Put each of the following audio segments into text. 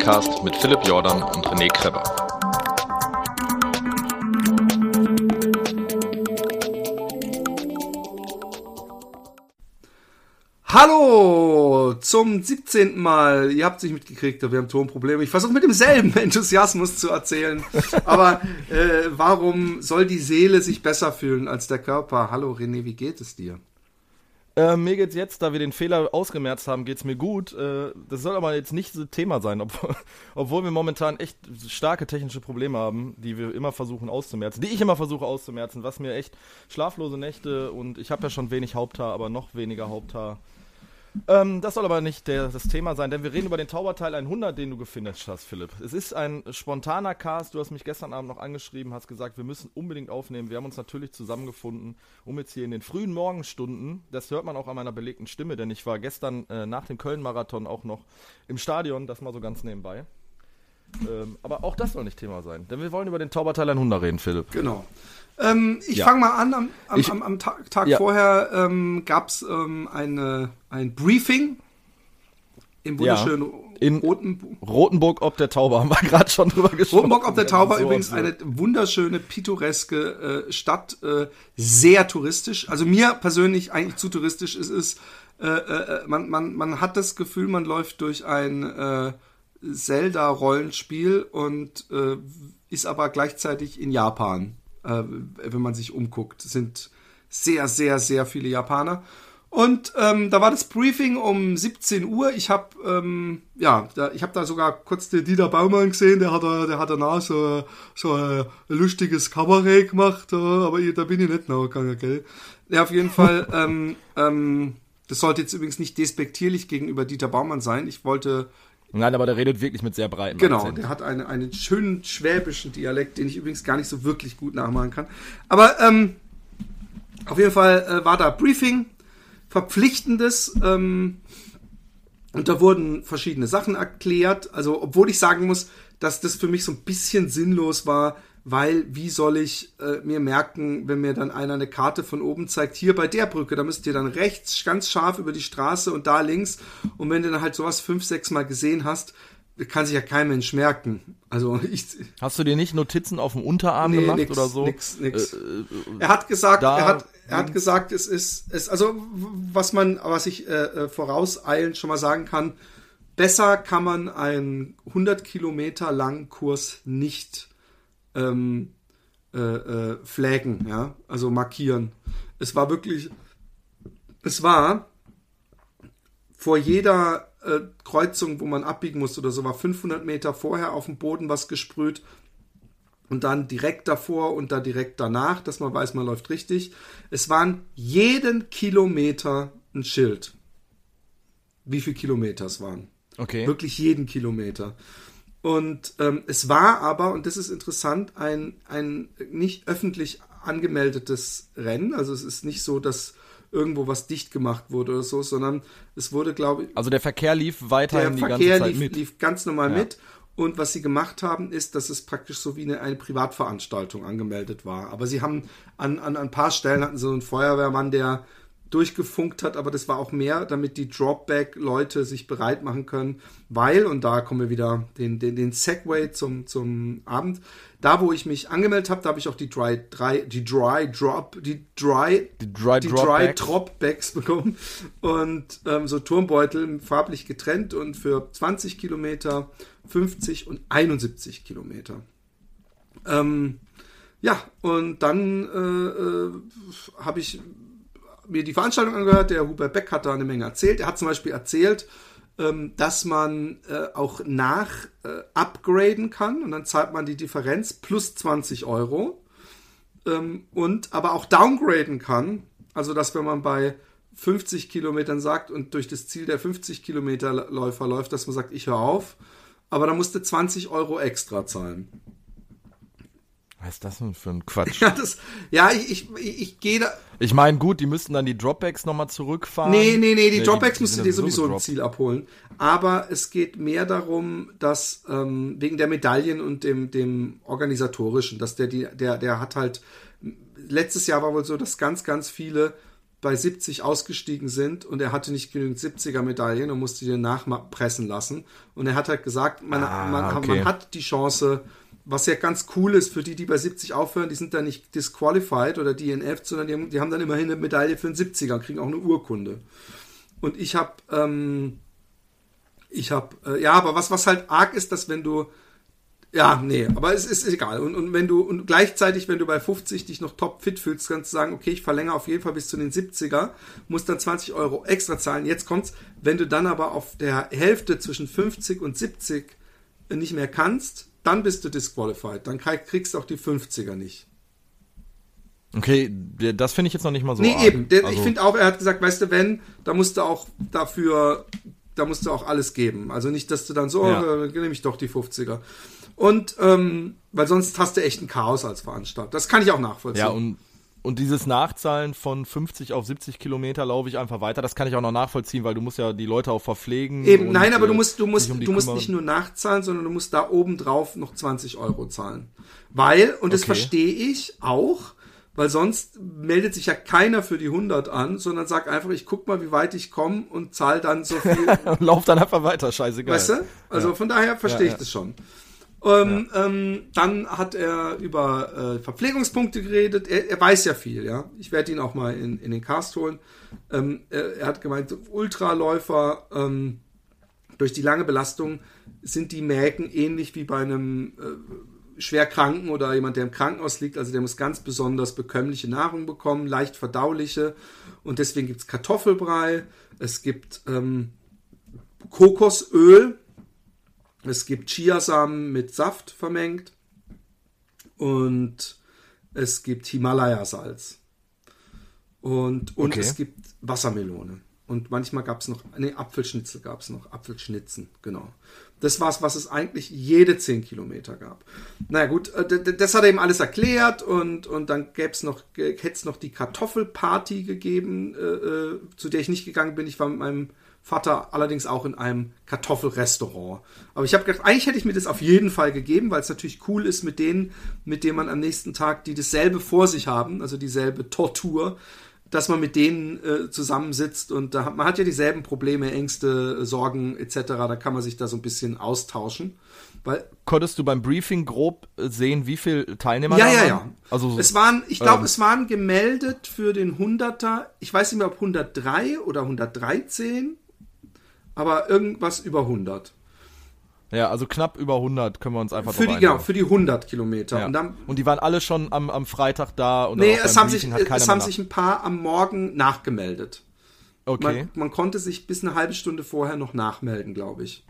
Joggingcast mit Philipp Jordan und René Kreber. Hallo zum 17. Mal. Ihr habt es nicht mitgekriegt, wir haben Tonprobleme. Ich versuche mit demselben Enthusiasmus zu erzählen. Aber äh, warum soll die Seele sich besser fühlen als der Körper? Hallo René, wie geht es dir? Äh, mir geht's jetzt, da wir den Fehler ausgemerzt haben, geht's mir gut. Äh, das soll aber jetzt nicht so Thema sein, obwohl, obwohl wir momentan echt starke technische Probleme haben, die wir immer versuchen auszumerzen, die ich immer versuche auszumerzen, was mir echt schlaflose Nächte und ich habe ja schon wenig Haupthaar, aber noch weniger Haupthaar ähm, das soll aber nicht der, das Thema sein, denn wir reden über den Tauberteil 100, den du gefinisht hast, Philipp. Es ist ein spontaner Cast. Du hast mich gestern Abend noch angeschrieben, hast gesagt, wir müssen unbedingt aufnehmen. Wir haben uns natürlich zusammengefunden, um jetzt hier in den frühen Morgenstunden, das hört man auch an meiner belegten Stimme, denn ich war gestern äh, nach dem Köln-Marathon auch noch im Stadion, das mal so ganz nebenbei. Ähm, aber auch das soll nicht Thema sein, denn wir wollen über den Tauberteil 100 reden, Philipp. Genau. Ähm, ich ja. fange mal an. Am, am, ich, am, am Tag, Tag ja. vorher ähm, gab es ähm, ein Briefing im wunderschönen ja. in Roten Rotenburg ob der Tauber haben wir gerade schon drüber gesprochen. Rotenburg ob der Tauber so übrigens eine wunderschöne pittoreske äh, Stadt, äh, sehr touristisch. Also mir persönlich eigentlich zu touristisch ist es. Äh, äh, man, man, man hat das Gefühl, man läuft durch ein äh, Zelda-Rollenspiel und äh, ist aber gleichzeitig in Japan äh, wenn man sich umguckt. Es sind sehr, sehr, sehr viele Japaner. Und ähm, da war das Briefing um 17 Uhr. Ich habe ähm, ja, da, ich habe da sogar kurz den Dieter Baumann gesehen. Der hat da, der hat danach so, so ein lustiges Kabarett gemacht. aber ich, da bin ich nicht nachgegangen, gell? Ja, auf jeden Fall. ähm, ähm, das sollte jetzt übrigens nicht despektierlich gegenüber Dieter Baumann sein. Ich wollte Nein, aber der redet wirklich mit sehr breiten Genau, Akzent. der hat eine, einen schönen schwäbischen Dialekt, den ich übrigens gar nicht so wirklich gut nachmachen kann. Aber ähm, auf jeden Fall äh, war da Briefing, verpflichtendes. Ähm, und da wurden verschiedene Sachen erklärt. Also, obwohl ich sagen muss, dass das für mich so ein bisschen sinnlos war, weil wie soll ich äh, mir merken, wenn mir dann einer eine Karte von oben zeigt, hier bei der Brücke, da müsst ihr dann rechts ganz scharf über die Straße und da links. Und wenn du dann halt sowas fünf, sechs Mal gesehen hast, kann sich ja kein Mensch merken. Also ich, Hast du dir nicht Notizen auf dem Unterarm nee, gemacht nix, oder so? Nix, nix. Äh, äh, er hat gesagt, er hat, er hat gesagt, es ist, es, also was man, was ich äh, äh vorauseilend schon mal sagen kann, besser kann man einen 100 Kilometer langen Kurs nicht ähm, äh, äh, flaggen, ja, also markieren. Es war wirklich, es war vor jeder äh, Kreuzung, wo man abbiegen musste oder so, war 500 Meter vorher auf dem Boden was gesprüht und dann direkt davor und da direkt danach, dass man weiß, man läuft richtig. Es waren jeden Kilometer ein Schild. Wie viele Kilometer es waren. Okay. Wirklich jeden Kilometer. Und ähm, es war aber, und das ist interessant, ein, ein nicht öffentlich angemeldetes Rennen. Also es ist nicht so, dass irgendwo was dicht gemacht wurde oder so, sondern es wurde, glaube ich. Also der Verkehr lief weiterhin die ganze Zeit lief, mit. lief ganz normal ja. mit. Und was sie gemacht haben, ist, dass es praktisch so wie eine, eine Privatveranstaltung angemeldet war. Aber sie haben an, an, an ein paar Stellen hatten so einen Feuerwehrmann, der durchgefunkt hat, aber das war auch mehr, damit die Dropback-Leute sich bereit machen können, weil, und da kommen wir wieder den, den, den Segway zum, zum Abend, da wo ich mich angemeldet habe, da habe ich auch die Dry, Dry, die Dry Drop, die Dry, die Dry, die Dry Drop Bags bekommen und ähm, so Turmbeutel farblich getrennt und für 20 Kilometer, 50 und 71 Kilometer. Ähm, ja, und dann äh, äh, habe ich mir die Veranstaltung angehört. Der Hubert Beck hat da eine Menge erzählt. Er hat zum Beispiel erzählt, ähm, dass man äh, auch nach äh, upgraden kann und dann zahlt man die Differenz plus 20 Euro ähm, und aber auch downgraden kann. Also, dass wenn man bei 50 Kilometern sagt und durch das Ziel der 50 Kilometer Läufer läuft, dass man sagt, ich höre auf, aber dann musste 20 Euro extra zahlen. Was ist das denn für ein Quatsch? Ja, das, ja ich, ich, ich, ich gehe da. Ich meine, gut, die müssten dann die Dropbacks nochmal zurückfahren. Nee, nee, nee, die nee, Dropbacks die, die müssen dir sowieso im Ziel abholen. Aber es geht mehr darum, dass ähm, wegen der Medaillen und dem, dem organisatorischen, dass der, die, der, der hat halt. Letztes Jahr war wohl so, dass ganz, ganz viele bei 70 ausgestiegen sind und er hatte nicht genügend 70er Medaillen und musste die nachpressen lassen. Und er hat halt gesagt, man, Ah, man, okay. man hat die Chance, was ja ganz cool ist für die, die bei 70 aufhören, die sind dann nicht disqualified oder DNF, sondern die haben, die haben dann immerhin eine Medaille für einen 70er und kriegen auch eine Urkunde. Und ich habe, ähm, ich habe, äh, ja, aber was, was halt arg ist, dass wenn du, ja, nee, aber es ist egal. Und, und wenn du, und gleichzeitig, wenn du bei 50 dich noch top fit fühlst, kannst du sagen, okay, ich verlängere auf jeden Fall bis zu den 70er, musst dann 20 Euro extra zahlen. Jetzt kommt's, wenn du dann aber auf der Hälfte zwischen 50 und 70 nicht mehr kannst, dann bist du disqualified. Dann krieg- kriegst du auch die 50er nicht. Okay, das finde ich jetzt noch nicht mal so. Nee, arg. eben. Also- Ich finde auch, er hat gesagt, weißt du, wenn, da musst du auch dafür, da musst du auch alles geben. Also nicht, dass du dann so, Ja. oh, nehme ich doch die 50er. Und, ähm, weil sonst hast du echt ein Chaos als Veranstalter. Das kann ich auch nachvollziehen. Ja, und, und dieses Nachzahlen von 50 auf 70 Kilometer laufe ich einfach weiter. Das kann ich auch noch nachvollziehen, weil du musst ja die Leute auch verpflegen. Eben, und, nein, aber du äh, musst, du musst, um du musst kümmern. nicht nur nachzahlen, sondern du musst da oben drauf noch 20 Euro zahlen. Weil, und das Okay. verstehe ich auch, weil sonst meldet sich ja keiner für die 100 an, sondern sagt einfach, ich guck mal, wie weit ich komme und zahl dann so viel, Und lauf dann einfach weiter, scheißegal. Weißt du? Also Ja. von daher verstehe Ja, ich ja. das schon. Ähm, ähm, dann hat er über äh, Verpflegungspunkte geredet. Er, er weiß ja viel, ja. Ich werde ihn auch mal in, in den Cast holen. Ähm, er, er hat gemeint, Ultraläufer ähm, durch die lange Belastung sind die Mägen ähnlich wie bei einem äh, Schwerkranken oder jemand, der im Krankenhaus liegt. Also der muss ganz besonders bekömmliche Nahrung bekommen, leicht verdauliche. Und deswegen gibt es Kartoffelbrei. Es gibt ähm, Kokosöl. Es gibt Chiasamen mit Saft vermengt. Und es gibt Himalaya-Salz. Und, und Okay. es gibt Wassermelone. Und manchmal gab es noch, nee, Apfelschnitzel gab es noch, Apfelschnitzen, genau. Das war's, was es eigentlich jede 10 Kilometer gab. Naja gut, äh, das hat er eben alles erklärt und, und dann gäbe es noch, hätte es noch die Kartoffelparty gegeben, äh, äh, zu der ich nicht gegangen bin. Ich war mit meinem Vater allerdings auch in einem Kartoffelrestaurant. Aber ich habe gedacht, eigentlich hätte ich mir das auf jeden Fall gegeben, weil es natürlich cool ist mit denen, mit denen man am nächsten Tag, die dasselbe vor sich haben, also dieselbe Tortur, dass man mit denen äh, zusammensitzt und da hat, man hat ja dieselben Probleme, Ängste, Sorgen etc. Da kann man sich da so ein bisschen austauschen. Weil Konntest du beim Briefing grob äh, sehen, wie viele Teilnehmer ja, da ja, waren? ja. Also, es waren, ich glaube, ähm, es waren gemeldet für den 100er, ich weiß nicht mehr, ob 103 oder 113, aber irgendwas über 100. ja, also knapp über 100 können wir uns einfach Für die, genau, für die 100 Kilometer. Ja. Und dann, und die waren alle schon am, am Freitag da und nee, es haben, sich, hat keiner es haben sich ein paar am Morgen nachgemeldet. nach- Okay. Man, man konnte sich bis eine halbe Stunde vorher noch nachmelden, glaube ich.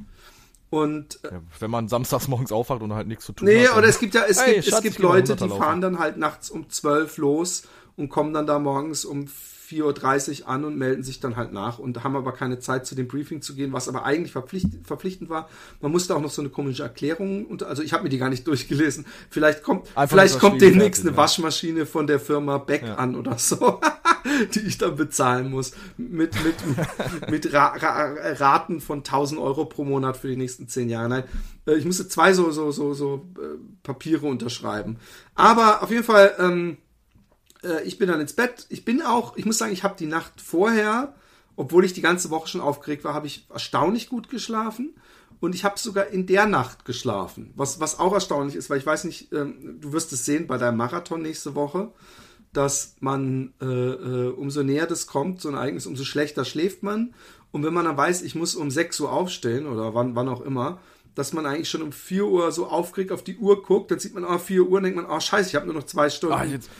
Und äh, Ja, wenn man samstags morgens aufwacht und halt nichts zu tun Nee, hat. oder dann- es gibt ja, es Hey, gibt, Schatz, es gibt Leute, 100er die fahren dann halt nachts um 12 los und kommen dann da morgens um 4.30 Uhr an und melden sich dann halt nach und haben aber keine Zeit zu dem Briefing zu gehen, was aber eigentlich verpflicht, verpflichtend war. Man musste auch noch so eine komische Erklärung, unter, also ich habe mir die gar nicht durchgelesen. Vielleicht kommt, Einfach vielleicht kommt demnächst eine ja. Waschmaschine von der Firma Beck Ja. an oder so, die ich dann bezahlen muss. Mit, mit, mit Ra Ra Raten von 1000 Euro pro Monat für die nächsten 10 Jahre. Nein, äh, ich musste zwei so, so, so, so äh, Papiere unterschreiben. Aber auf jeden Fall, ähm, äh, ich bin dann ins Bett. Ich bin auch, ich muss sagen, ich habe die Nacht vorher, obwohl ich die ganze Woche schon aufgeregt war, habe ich erstaunlich gut geschlafen. Und ich habe sogar in der Nacht geschlafen. Was, was auch erstaunlich ist, weil ich weiß nicht, ähm, du wirst es sehen bei deinem Marathon nächste Woche, dass man, äh, äh, umso näher das kommt, so ein Ereignis, umso schlechter schläft man. Und wenn man dann weiß, ich muss um 6 Uhr aufstehen oder wann, wann auch immer, dass man eigentlich schon um 4 Uhr so aufgeregt auf die Uhr guckt, dann sieht man, ah, 4 Uhr, und denkt man, ah, scheiße, ich habe nur noch zwei Stunden. Ah, jetzt,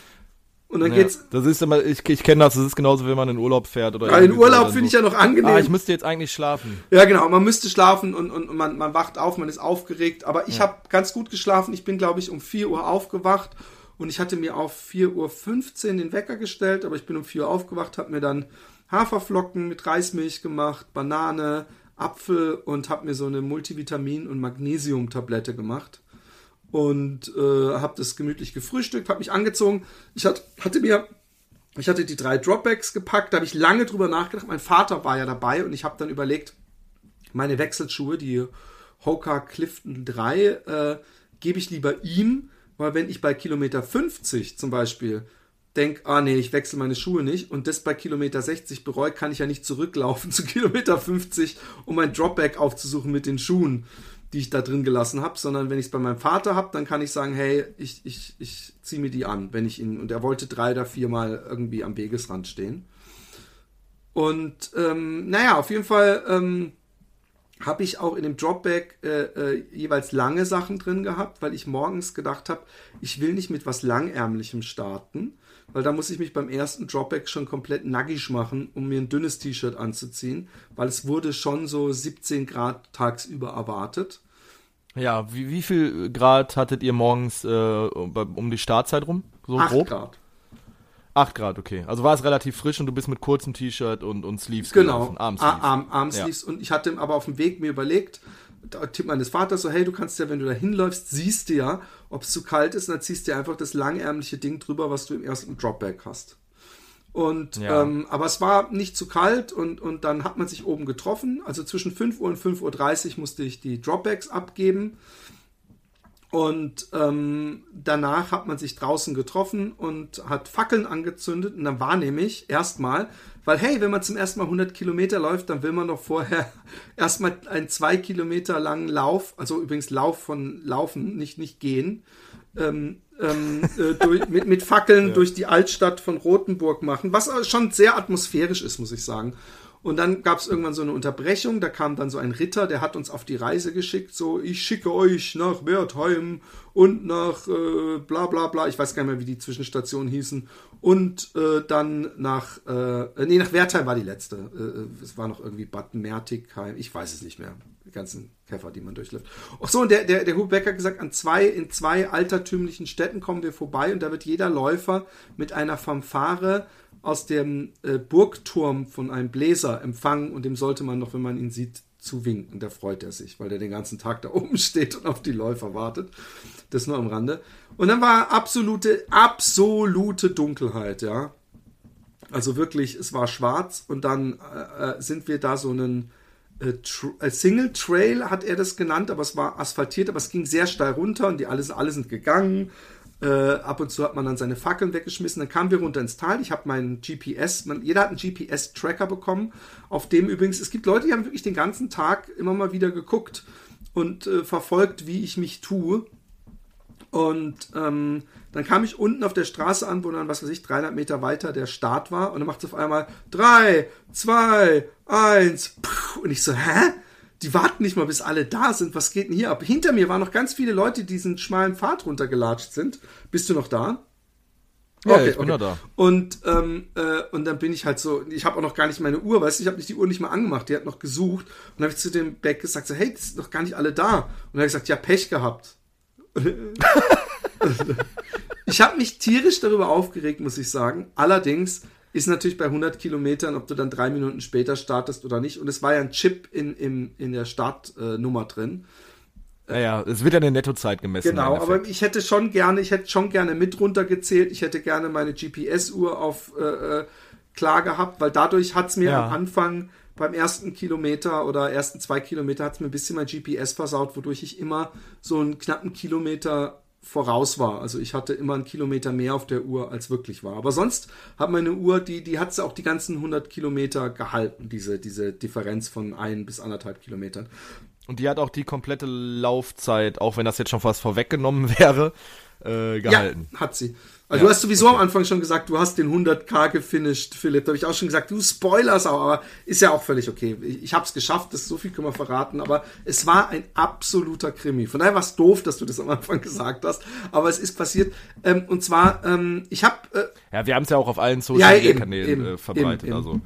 und dann ja, geht's. das ist immer, ich, ich kenne das, das ist genauso, wenn man in Urlaub fährt oder Ja, in so, Urlaub dann finde ich so, ja noch angenehm. Ah, ich müsste jetzt eigentlich schlafen. Ja, genau. Man müsste schlafen und, und, und man, man wacht auf, man ist aufgeregt. Aber ich habe ganz gut geschlafen. Ich bin, glaube ich, um 4 Uhr aufgewacht und ich hatte mir auf 4.15 Uhr den Wecker gestellt, aber ich bin um 4 Uhr aufgewacht, habe mir dann Haferflocken mit Reismilch gemacht, Banane, Apfel und habe mir so eine Multivitamin- und Magnesium-Tablette gemacht. Und äh, habe das gemütlich gefrühstückt, habe mich angezogen. Ich hat, hatte mir ich hatte die drei Dropbacks gepackt, da habe ich lange drüber nachgedacht. Mein Vater war ja dabei und ich habe dann überlegt, meine Wechselschuhe, die Hoka Clifton 3, äh, gebe ich lieber ihm, weil wenn ich bei Kilometer 50 zum Beispiel denk, ah nee, ich wechsle meine Schuhe nicht und das bei Kilometer 60 bereue, kann ich ja nicht zurücklaufen zu Kilometer 50, um mein Dropback aufzusuchen mit den Schuhen, die ich da drin gelassen habe, sondern wenn ich es bei meinem Vater habe, dann kann ich sagen, hey, ich, ich, ich ziehe mir die an, wenn ich ihn, und er wollte drei oder viermal irgendwie am Wegesrand stehen. Und ähm, naja, auf jeden Fall ähm, habe ich auch in dem Dropback äh, äh, jeweils lange Sachen drin gehabt, weil ich morgens gedacht habe, ich will nicht mit was Langärmlichem starten, weil da muss ich mich beim ersten Dropback schon komplett nackig machen, um mir ein dünnes T-Shirt anzuziehen, weil es wurde schon so 17 Grad tagsüber erwartet. Ja, wie, wie viel Grad hattet ihr morgens äh, um die Startzeit rum? So 8 grob? Grad. 8 Grad, okay. Also war es relativ frisch und du bist mit kurzem T-Shirt und, und Sleeves genau. gelaufen. Armsleeves. Arm, Armsleeves. Ja. Und ich hatte aber auf dem Weg mir überlegt, Tipp meines Vaters so, hey, du kannst ja, wenn du da hinläufst, siehst du ja, ob es zu kalt ist, und dann ziehst du einfach das langärmliche Ding drüber, was du im ersten Dropback hast. Und ja. ähm, aber es war nicht zu kalt und, und dann hat man sich oben getroffen. Also zwischen 5 Uhr und 5.30 Uhr musste ich die Dropbacks abgeben. Und ähm, danach hat man sich draußen getroffen und hat Fackeln angezündet. Und dann war nämlich erstmal, weil hey, wenn man zum ersten Mal 100 Kilometer läuft, dann will man doch vorher erstmal einen zwei Kilometer langen Lauf, also übrigens Lauf von Laufen, nicht, nicht gehen, ähm, ähm, äh, durch, mit, mit Fackeln ja. durch die Altstadt von Rothenburg machen, was schon sehr atmosphärisch ist, muss ich sagen. Und dann gab es irgendwann so eine Unterbrechung, da kam dann so ein Ritter, der hat uns auf die Reise geschickt, so ich schicke euch nach Wertheim und nach äh, bla bla bla, ich weiß gar nicht mehr, wie die Zwischenstationen hießen, und äh, dann nach, äh, nee, nach Wertheim war die letzte, äh, äh, es war noch irgendwie Bad Mertigheim, ich weiß es nicht mehr, die ganzen Käfer, die man durchläuft. Ach so, und der, der, der Hubeck hat gesagt, an zwei, in zwei altertümlichen Städten kommen wir vorbei und da wird jeder Läufer mit einer Fanfare aus dem äh, Burgturm von einem Bläser empfangen und dem sollte man noch, wenn man ihn sieht, zuwinken. Da freut er sich, weil der den ganzen Tag da oben steht und auf die Läufer wartet. Das nur am Rande. Und dann war absolute, absolute Dunkelheit, ja. Also wirklich, es war schwarz und dann äh, äh sind wir da so einen äh, äh, Single Trail hat er das genannt, aber es war asphaltiert, aber es ging sehr steil runter und die alle, alle sind gegangen äh, ab und zu hat man dann seine Fackeln weggeschmissen. Dann kamen wir runter ins Tal. Ich habe meinen GPS, man, jeder hat einen GPS-Tracker bekommen, auf dem übrigens, es gibt Leute, die haben wirklich den ganzen Tag immer mal wieder geguckt und äh, verfolgt, wie ich mich tue. Und ähm, dann kam ich unten auf der Straße an, wo dann, was weiß ich, 300 Meter weiter der Start war. Und dann macht es auf einmal 3, 2, 1. Und ich so, hä? Die warten nicht mal, bis alle da sind. Was geht denn hier ab? Hinter mir waren noch ganz viele Leute, die diesen schmalen Pfad runtergelatscht sind. Bist du noch da? Ja, okay, ich bin okay. da. Und, ähm, äh, und dann bin ich halt so, ich habe auch noch gar nicht meine Uhr, weißt du, ich habe nicht die Uhr nicht mal angemacht, die hat noch gesucht. Und dann habe ich zu dem Beck gesagt, so, hey, das sind doch gar nicht alle da. Und dann habe ich gesagt, ja, Pech gehabt. ich habe mich tierisch darüber aufgeregt, muss ich sagen. Allerdings ist natürlich bei 100 Kilometern, ob du dann drei Minuten später startest oder nicht. Und es war ja ein Chip in, in, in der Startnummer äh, drin. Naja, es wird ja eine Nettozeit gemessen. Genau, aber ich hätte schon gerne, ich hätte schon gerne mit runtergezählt. Ich hätte gerne meine GPS-Uhr auf äh, äh, klar gehabt, weil dadurch hat es mir ja. am Anfang beim ersten Kilometer oder ersten zwei Kilometer hat es mir ein bisschen mein GPS versaut, wodurch ich immer so einen knappen Kilometer voraus war. Also ich hatte immer einen Kilometer mehr auf der Uhr, als wirklich war. Aber sonst hat meine Uhr, die, die hat sie auch die ganzen 100 Kilometer gehalten, diese, diese Differenz von ein bis anderthalb Kilometern. Und die hat auch die komplette Laufzeit, auch wenn das jetzt schon fast vorweggenommen wäre, äh, gehalten. Ja, hat sie. Also ja, du hast sowieso okay. am Anfang schon gesagt, du hast den 100k gefinisht, Philipp. Da habe ich auch schon gesagt, du spoilerst auch, aber ist ja auch völlig okay. Ich, ich habe es geschafft, das so viel können wir verraten, aber es war ein absoluter Krimi. Von daher war es doof, dass du das am Anfang gesagt hast, aber es ist passiert. Ähm, und zwar, ähm, ich habe... Äh, ja, wir haben es ja auch auf allen Social-Media-Kanälen ja, äh, verbreitet, eben, also...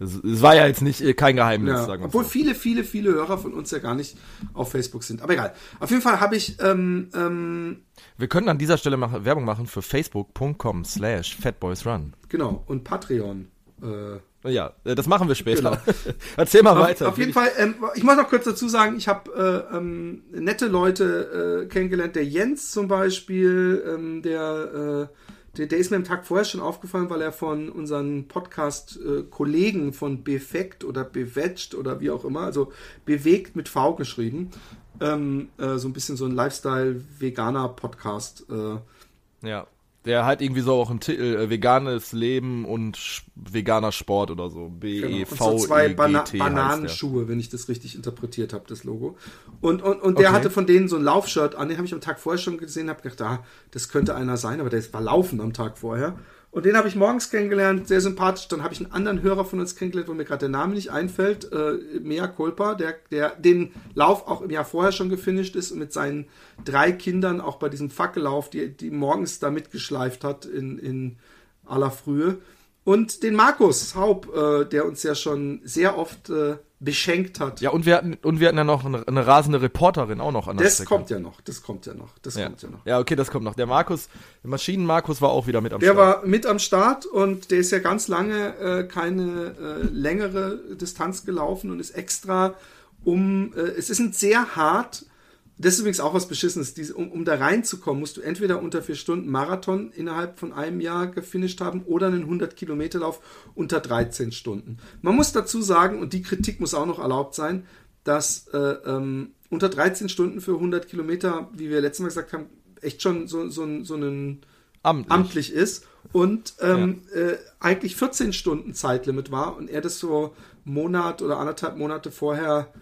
Es war ja jetzt nicht äh, kein Geheimnis, ja, sagen wir Obwohl so. viele, viele, viele Hörer von uns ja gar nicht auf Facebook sind. Aber egal. Auf jeden Fall habe ich. Ähm, ähm, wir können an dieser Stelle mach, Werbung machen für facebook.com slash fatboysrun. Genau. Und Patreon. Äh, ja, äh, das machen wir später. Genau. Erzähl mal auf, weiter. Auf jeden Fall, ähm, ich muss noch kurz dazu sagen, ich habe äh, ähm, nette Leute äh, kennengelernt. Der Jens zum Beispiel, ähm, der äh, der, der ist mir am Tag vorher schon aufgefallen, weil er von unseren Podcast-Kollegen von Befekt oder Bewetscht oder wie auch immer, also bewegt mit V geschrieben, ähm, äh, so ein bisschen so ein Lifestyle-Veganer-Podcast. Äh, ja. Der hat irgendwie so auch einen Titel, äh, veganes Leben und veganer Sport oder so. B Genau. E V zwei E Bana G T heißt der. Bananenschuhe, wenn ich das richtig interpretiert habe, das Logo. Und, und, und der Okay. hatte von denen so ein Laufshirt an, den habe ich am Tag vorher schon gesehen, habe gedacht, ah, das könnte einer sein, aber der war laufen am Tag vorher. Und den habe ich morgens kennengelernt, sehr sympathisch. Dann habe ich einen anderen Hörer von uns kennengelernt, wo mir gerade der Name nicht einfällt, äh, Mea Culpa, der, der den Lauf auch im Jahr vorher schon gefinisht ist und mit seinen drei Kindern auch bei diesem Fackellauf, die, die morgens da mitgeschleift hat in, in aller Frühe. Und den Markus Haub, äh, der uns ja schon sehr oft äh, beschenkt hat. Ja, und wir hatten, und wir hatten ja noch eine, eine rasende Reporterin auch noch an der das Strecke. kommt ja noch, das kommt ja noch, das Ja. kommt ja noch. ja, okay, das kommt noch. Der Markus, der Maschinen-Markus war auch wieder mit am Der Start. war mit am Start und der ist ja ganz lange äh, keine äh, längere Distanz gelaufen und ist extra um, äh, es ist ein sehr hart, das ist übrigens auch was Beschissenes, diese, um, um da reinzukommen, musst du entweder unter vier Stunden Marathon innerhalb von einem Jahr gefinisht haben oder einen 100 Kilometer Lauf unter 13 Stunden. Man muss dazu sagen, und die Kritik muss auch noch erlaubt sein, dass äh, ähm, unter 13 Stunden für 100 Kilometer, wie wir letztes Mal gesagt haben, echt schon so, so, ein- so einen Amtlich. amtlich ist und ähm, äh, eigentlich 14 Stunden Zeitlimit war und er das so Monat oder anderthalb Monate vorher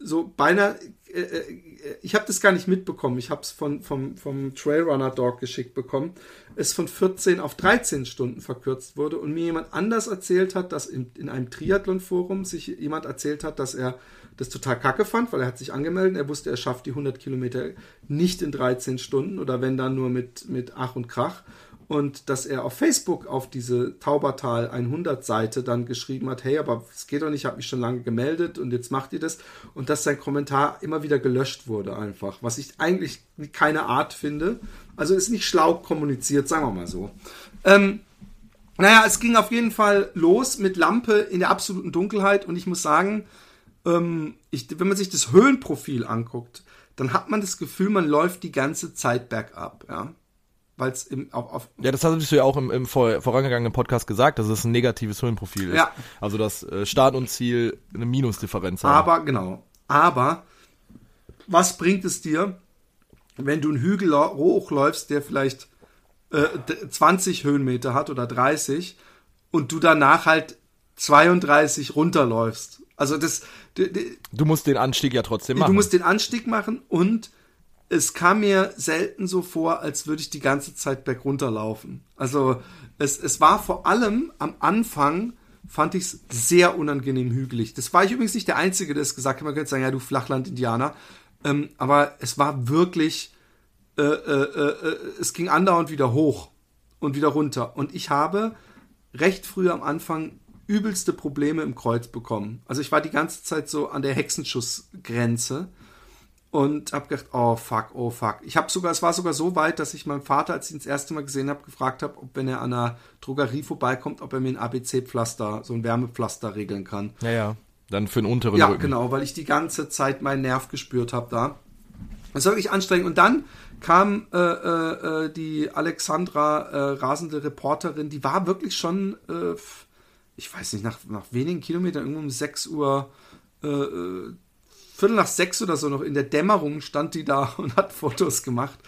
so beinahe, äh, äh, ich habe das gar nicht mitbekommen, ich habe es von, vom, vom Trailrunner Dog geschickt bekommen, es von 14 auf 13 Stunden verkürzt wurde und mir jemand anders erzählt hat, dass in, in einem Triathlon-Forum sich jemand erzählt hat, dass er das total kacke fand, weil er hat sich angemeldet, er wusste, er schafft die 100 Kilometer nicht in 13 Stunden oder wenn dann nur mit, mit Ach und Krach und dass er auf Facebook auf diese Taubertal 100 Seite dann geschrieben hat, hey, aber es geht doch nicht, ich habe mich schon lange gemeldet und jetzt macht ihr das und dass sein Kommentar immer wieder gelöscht wurde einfach, was ich eigentlich keine Art finde. Also ist nicht schlau kommuniziert, sagen wir mal so. Ähm, naja, es ging auf jeden Fall los mit Lampe in der absoluten Dunkelheit und ich muss sagen, ähm, ich, wenn man sich das Höhenprofil anguckt, dann hat man das Gefühl, man läuft die ganze Zeit bergab, ja. Weil es auf, auf Ja, das hattest du ja auch im, im vor, vorangegangenen Podcast gesagt, dass es ein negatives Höhenprofil ist. Ja. Also dass äh, Start und Ziel eine Minusdifferenz haben. Aber, genau. Aber, was bringt es dir, wenn du einen Hügel hochläufst, der vielleicht äh, d- 20 Höhenmeter hat oder 30 und du danach halt 32 runterläufst? Also das, Du musst den Anstieg ja trotzdem machen. du musst den Anstieg machen und es kam mir selten so vor, als würde ich die ganze Zeit bergunter laufen. Also es, es war vor allem am Anfang, fand ich es sehr unangenehm hügelig. Das war ich übrigens nicht der Einzige, der es gesagt hat. Man könnte sagen, ja, du Flachland-Indianer. Ähm, aber es war wirklich, äh, äh, äh, äh, es ging andauernd wieder hoch und wieder runter. Und ich habe recht früh am Anfang übelste Probleme im Kreuz bekommen. Also ich war die ganze Zeit so an der Hexenschussgrenze und habe gedacht, oh fuck, oh fuck. Ich habe sogar, es war sogar so weit, dass ich meinem Vater, als ich ihn das erste Mal gesehen habe, gefragt habe, ob wenn er an einer Drogerie vorbeikommt, ob er mir ein ABC-Pflaster, so ein Wärmepflaster regeln kann. ja, ja. Dann für den unteren Ja, Rücken. genau, weil ich die ganze Zeit meinen Nerv gespürt habe da. Das war wirklich anstrengend. Und dann kam äh, äh, äh, die Alexandra, äh, rasende Reporterin, die war wirklich schon, äh, ich weiß nicht, nach, nach wenigen Kilometern, irgendwo um 6 Uhr, äh, Viertel nach sechs oder so noch in der Dämmerung stand die da und hat Fotos gemacht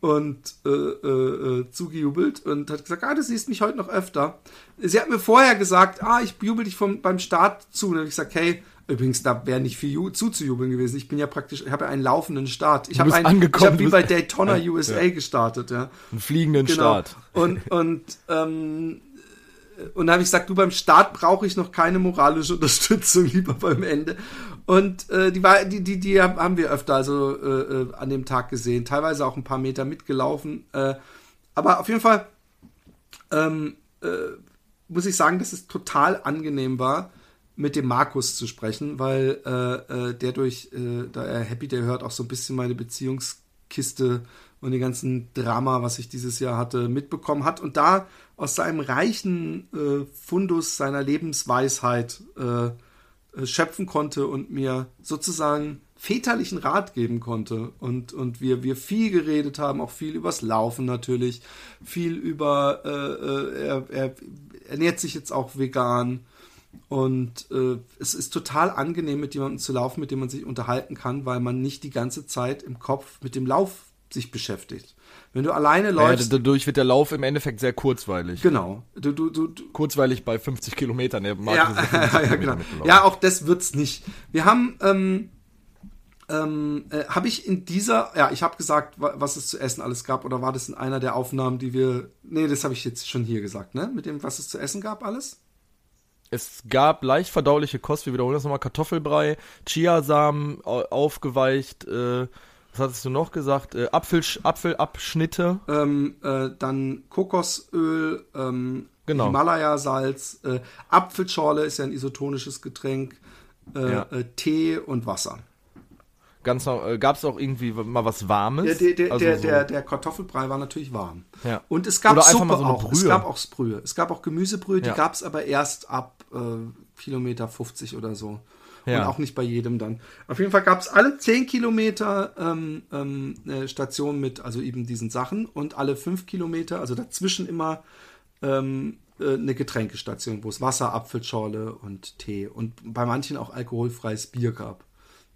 und äh, äh, äh, zugejubelt und hat gesagt, ah, du siehst mich heute noch öfter. Sie hat mir vorher gesagt, ah, ich jubel dich vom, beim Start zu. Und dann habe ich gesagt, hey, übrigens, da wäre nicht viel ju- zuzujubeln gewesen. Ich bin ja praktisch, ich habe ja einen laufenden Start. Ich habe einen, angekommen, ich habe wie bei Daytona Ja, USA ja. gestartet, ja. Einen fliegenden Genau. Start. Und, und, ähm, und dann habe ich gesagt, du beim Start brauche ich noch keine moralische Unterstützung, lieber beim Ende. Und äh, die, war, die, die, die haben wir öfter also äh, äh, an dem Tag gesehen, teilweise auch ein paar Meter mitgelaufen. Äh, aber auf jeden Fall ähm, äh, muss ich sagen, dass es total angenehm war, mit dem Markus zu sprechen, weil äh, der durch, da er Happy Day hört, auch so ein bisschen meine Beziehungskiste und den ganzen Drama, was ich dieses Jahr hatte, mitbekommen hat und da aus seinem reichen Fundus seiner Lebensweisheit äh, äh, schöpfen konnte und mir sozusagen väterlichen Rat geben konnte. Und, und wir, wir viel geredet haben, auch viel übers Laufen natürlich, viel über, äh, äh, er, er ernährt sich jetzt auch vegan. Und äh, es ist total angenehm, mit jemandem zu laufen, mit dem man sich unterhalten kann, weil man nicht die ganze Zeit im Kopf mit dem Lauf sich beschäftigt. Wenn du alleine Ja, läufst, dadurch wird der Lauf im Endeffekt sehr kurzweilig. genau, du, du, du, Kurzweilig bei 50 Kilometern. Der ja, ist 50 ja, genau. ja, auch das wird's nicht. Wir haben, ähm, ähm, äh, habe ich in dieser, ja, ich habe gesagt, wa- was es zu essen alles gab, oder war das in einer der Aufnahmen, die wir, nee, das habe ich jetzt schon hier gesagt, ne, mit dem, was es zu essen gab alles? Es gab leicht verdauliche Kost, wir wiederholen das nochmal, Kartoffelbrei, Chiasamen au- aufgeweicht, äh, was hattest du noch gesagt? Äh, Apfel, Apfelabschnitte. ähm, äh, dann Kokosöl, ähm, Genau. Himalaya-Salz, äh, Apfelschorle ist ja ein isotonisches Getränk, äh, Ja. äh, Tee und Wasser. Ganz äh, gab es auch irgendwie mal was Warmes? Der, der, Also der, so- der, der Kartoffelbrei war natürlich warm. Ja. Und es gab Oder einfach Suppe mal so eine auch. Es Brühe. gab auch Brühe. Es gab auch Gemüsebrühe, die Ja. gab es aber erst ab äh, Kilometer 50 oder so. Und Ja. auch nicht bei jedem dann. Auf jeden Fall gab es alle 10 Kilometer ähm, ähm, eine Station mit, also eben diesen Sachen und alle 5 Kilometer, also dazwischen immer ähm, äh, eine Getränkestation, wo es Wasser, Apfelschorle und Tee und bei manchen auch alkoholfreies Bier gab.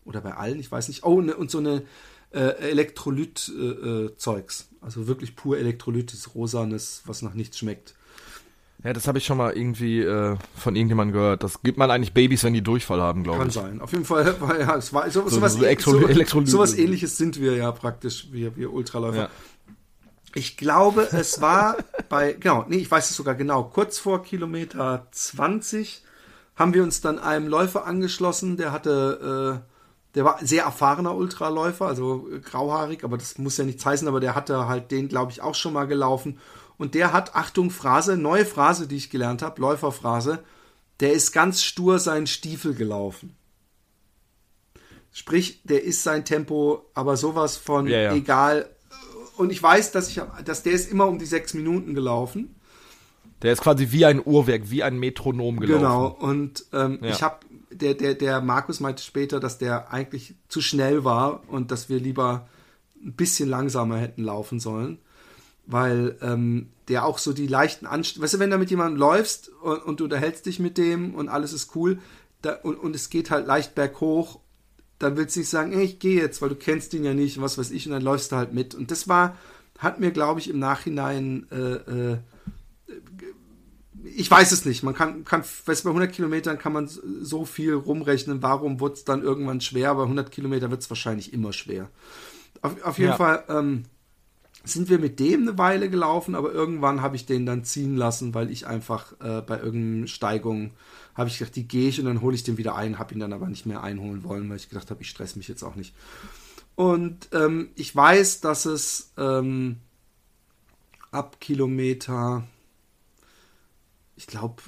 Oder bei allen, ich weiß nicht. Oh, ne, und so eine äh, Elektrolyt-Zeugs. Äh, Zeugs. also wirklich pur Elektrolyt, das Rosanes, was nach nichts schmeckt. Ja, das habe ich schon mal irgendwie äh, von irgendjemandem gehört. Das gibt man eigentlich Babys, wenn die Durchfall haben, glaube Kann ich. sein. Auf jeden Fall, war, ja, es war so, So- sowas, so sowas ähnliches sind wir ja praktisch, wir, wir Ultraläufer. Ja. Ich glaube, es war bei, genau, nee, ich weiß es sogar genau, kurz vor Kilometer 20 haben wir uns dann einem Läufer angeschlossen, der hatte, äh, der war sehr erfahrener Ultraläufer, also äh, grauhaarig, aber das muss ja nichts heißen, aber der hatte halt den, glaube ich, auch schon mal gelaufen. Und der hat, Achtung, Phrase, neue Phrase, die ich gelernt habe, Läuferphrase, der ist ganz stur seinen Stiefel gelaufen. Sprich, der ist sein Tempo, aber sowas von Ja, ja. egal. Und ich weiß, dass ich, dass der ist immer um die sechs Minuten gelaufen. Der ist quasi wie ein Uhrwerk, wie ein Metronom gelaufen. Genau. Und ähm, Ja. ich habe, der, der, der Markus meinte später, dass der eigentlich zu schnell war und dass wir lieber ein bisschen langsamer hätten laufen sollen. Weil ähm, der auch so die leichten Anst weißt du, wenn du mit jemandem läufst und, und du unterhältst dich mit dem und alles ist cool da, und, und es geht halt leicht berghoch, dann willst du nicht sagen, ey, ich gehe jetzt, weil du kennst ihn ja nicht, was weiß ich, und dann läufst du halt mit. Und das war, hat mir, glaube ich, im Nachhinein, äh, äh, ich weiß es nicht. Man kann, kann, weißt du, bei 100 Kilometern kann man so viel rumrechnen. Warum wird es dann irgendwann schwer? Bei 100 Kilometer wird es wahrscheinlich immer schwer. Auf, auf jeden Ja. Fall ähm, sind wir mit dem eine Weile gelaufen, aber irgendwann habe ich den dann ziehen lassen, weil ich einfach äh, bei irgendeiner Steigung habe ich gedacht, die gehe ich und dann hole ich den wieder ein, habe ihn dann aber nicht mehr einholen wollen, weil ich gedacht habe, ich stress mich jetzt auch nicht. Und ähm, ich weiß, dass es ähm, ab Kilometer, ich glaube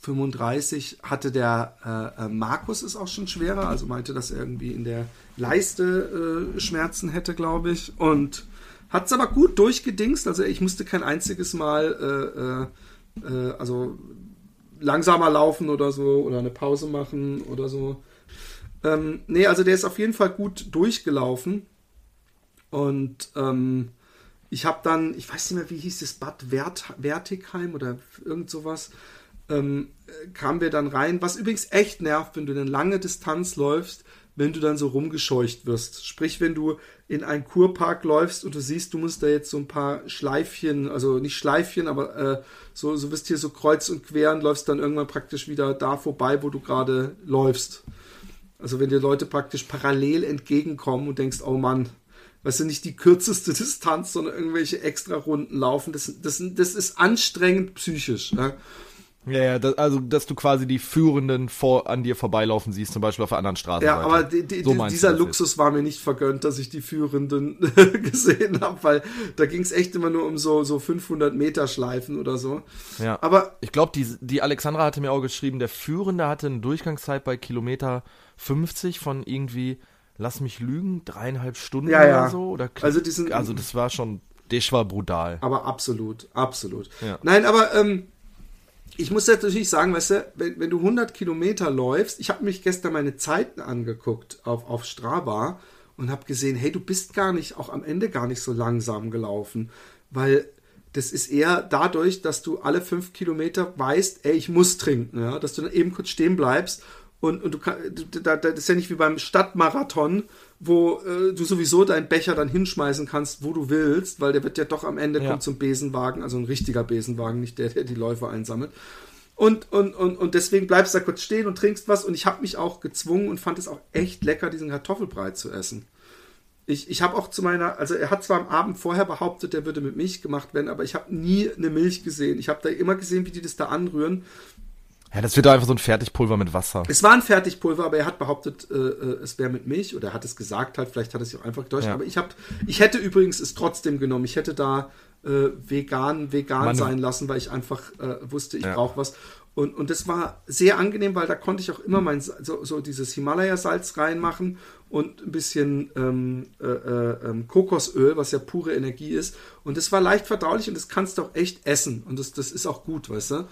35 hatte der äh, äh, Markus es auch schon schwerer, also meinte, dass er irgendwie in der Leiste äh, Schmerzen hätte, glaube ich. Und hat es aber gut durchgedingst. Also ich musste kein einziges Mal, äh, äh, äh, also langsamer laufen oder so oder eine Pause machen oder so. Ähm, nee, also der ist auf jeden Fall gut durchgelaufen. Und ähm, ich habe dann, ich weiß nicht mehr, wie hieß das, Bad Wert, Wertigheim oder irgend sowas, ähm, äh, kamen wir dann rein. Was übrigens echt nervt, wenn du eine lange Distanz läufst, wenn du dann so rumgescheucht wirst. Sprich, wenn du in einen Kurpark läufst und du siehst, du musst da jetzt so ein paar Schleifchen, also nicht Schleifchen, aber äh, so, so bist hier so kreuz und quer und läufst dann irgendwann praktisch wieder da vorbei, wo du gerade läufst. Also wenn dir Leute praktisch parallel entgegenkommen und denkst, oh Mann, weißt du, nicht die kürzeste Distanz, sondern irgendwelche extra Runden laufen, das, das, das ist anstrengend psychisch. Ne? Ja, ja, das, also dass du quasi die Führenden vor, an dir vorbeilaufen siehst, zum Beispiel auf der anderen Straße. Ja, aber die, die, So dieser Luxus war mir nicht vergönnt, dass ich die Führenden gesehen habe, weil da ging es echt immer nur um so, so 500 Meter Schleifen oder so. Ja. Aber Ich glaube, die, die Alexandra hatte mir auch geschrieben, der Führende hatte eine Durchgangszeit bei Kilometer 50 von irgendwie, lass mich lügen, dreieinhalb Stunden Ja, ja. oder so. Oder Also die sind- also das war schon, das war brutal. Aber absolut, absolut. Ja. Nein, aber ähm, ich muss jetzt natürlich sagen, weißt du, wenn, wenn du 100 Kilometer läufst, ich habe mich gestern meine Zeiten angeguckt auf, auf Strava und habe gesehen, hey, du bist gar nicht, auch am Ende gar nicht so langsam gelaufen, weil das ist eher dadurch, dass du alle fünf Kilometer weißt, ey, ich muss trinken, ja, dass du dann eben kurz stehen bleibst Und, und du da, das ist ja nicht wie beim Stadtmarathon, wo äh, du sowieso deinen Becher dann hinschmeißen kannst, wo du willst, weil der wird ja doch am Ende ja. kommt zum Besenwagen, also ein richtiger Besenwagen, nicht der, der die Läufer einsammelt. Und, und, und, und deswegen bleibst du da kurz stehen und trinkst was. Und ich habe mich auch gezwungen und fand es auch echt lecker, diesen Kartoffelbrei zu essen. Ich, ich habe auch zu meiner, also er hat zwar am Abend vorher behauptet, der würde mit Milch gemacht werden, aber ich habe nie eine Milch gesehen. Ich habe da immer gesehen, wie die das da anrühren. Ja, das wird einfach so ein Fertigpulver mit Wasser. Es war ein Fertigpulver, aber er hat behauptet, äh, äh es wäre mit Milch oder er hat es gesagt halt, vielleicht hat er es sich auch einfach getäuscht. Ja. Aber ich habe, ich hätte übrigens es trotzdem genommen. Ich hätte da äh, vegan, vegan Mann. sein lassen, weil ich einfach äh, wusste, ich ja. brauche was. Und, und das war sehr angenehm, weil da konnte ich auch immer mein so, so dieses Himalaya-Salz reinmachen und ein bisschen ähm, äh, äh, ähm, Kokosöl, was ja pure Energie ist. Und das war leicht verdaulich und das kannst du auch echt essen. Und das, das ist auch gut, weißt du?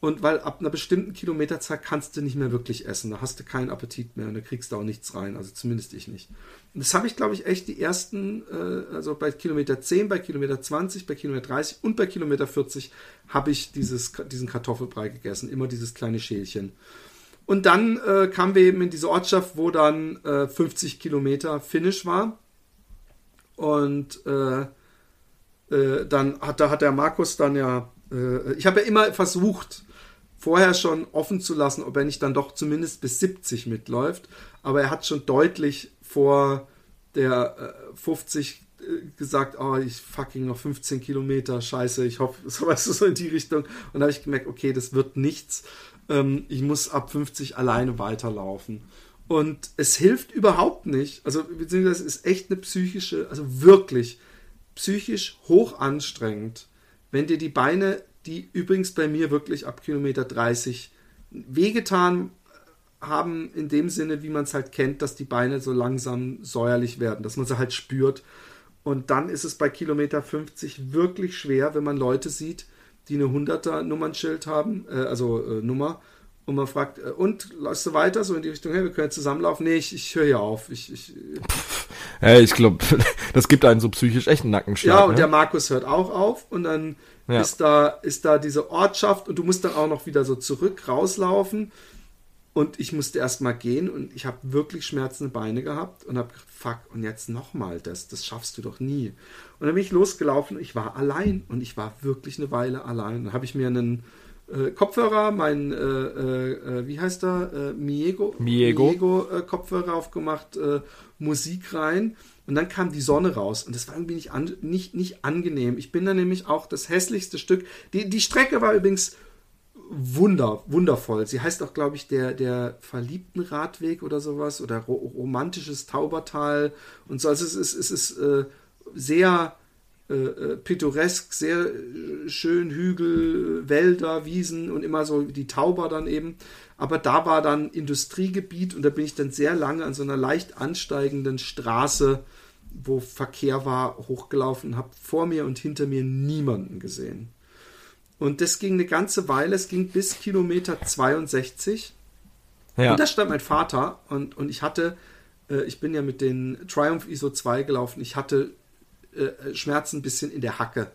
Und weil ab einer bestimmten Kilometerzahl kannst du nicht mehr wirklich essen. Da hast du keinen Appetit mehr und da kriegst du auch nichts rein. Also zumindest ich nicht. Und das habe ich, glaube ich, echt die ersten, äh, also bei Kilometer 10, bei Kilometer 20, bei Kilometer 30 und bei Kilometer 40 habe ich dieses, diesen Kartoffelbrei gegessen. Immer dieses kleine Schälchen. Und dann äh, kamen wir eben in diese Ortschaft, wo dann äh, 50 Kilometer Finish war. Und äh, äh, dann hat, da hat der Markus dann ja, äh, ich habe ja immer versucht, vorher schon offen zu lassen, ob er nicht dann doch zumindest bis 70 mitläuft. Aber er hat schon deutlich vor der äh, 50 äh, gesagt, oh, ich fucking noch 15 Kilometer, scheiße, ich hoffe, so weißt du, so in die Richtung. Und da habe ich gemerkt, okay, das wird nichts. Ähm, ich muss ab 50 alleine weiterlaufen. Und es hilft überhaupt nicht. Also, beziehungsweise es ist echt eine psychische, also wirklich psychisch hoch anstrengend, wenn dir die Beine die übrigens bei mir wirklich ab Kilometer 30 wehgetan haben, in dem Sinne, wie man es halt kennt, dass die Beine so langsam säuerlich werden, dass man sie halt spürt. Und dann ist es bei Kilometer 50 wirklich schwer, wenn man Leute sieht, die eine 100er Nummernschild haben, äh, also äh, Nummer, und man fragt, äh, und läufst du weiter so in die Richtung, hey, wir können zusammenlaufen? Nee, ich, ich höre hier auf. Ich, ich, ja, ich glaube, das gibt einen so psychisch echt einen Nackenschlag. Ja, und ne? der Markus hört auch auf und dann ja. ist, da, ist da diese Ortschaft und du musst dann auch noch wieder so zurück rauslaufen. Und ich musste erstmal gehen und ich habe wirklich schmerzende Beine gehabt und habe gedacht, fuck, und jetzt nochmal das, das schaffst du doch nie. Und dann bin ich losgelaufen, ich war allein und ich war wirklich eine Weile allein. Dann habe ich mir einen äh, Kopfhörer, mein, äh, äh, äh wie heißt er, äh, Miego, Miego. Miego äh, Kopfhörer aufgemacht, Musik rein und dann kam die Sonne raus und das war irgendwie nicht, an, nicht, nicht angenehm. Ich bin da nämlich auch das hässlichste Stück. Die, die Strecke war übrigens wunder, wundervoll. Sie heißt auch, glaube ich, der, der verliebten Radweg oder sowas oder ro romantisches Taubertal und so. Also es ist, es ist äh, sehr äh, äh pittoresk, sehr äh, schön Hügel, Wälder, Wiesen und immer so die Tauber dann eben. Aber da war dann Industriegebiet und da bin ich dann sehr lange an so einer leicht ansteigenden Straße wo Verkehr war, hochgelaufen, habe vor mir und hinter mir niemanden gesehen. Und das ging eine ganze Weile, es ging bis Kilometer 62. Ja. Und da stand mein Vater und, und ich hatte, äh, ich bin ja mit den Triumph ISO 2 gelaufen, ich hatte äh, Schmerzen ein bisschen in der Hacke.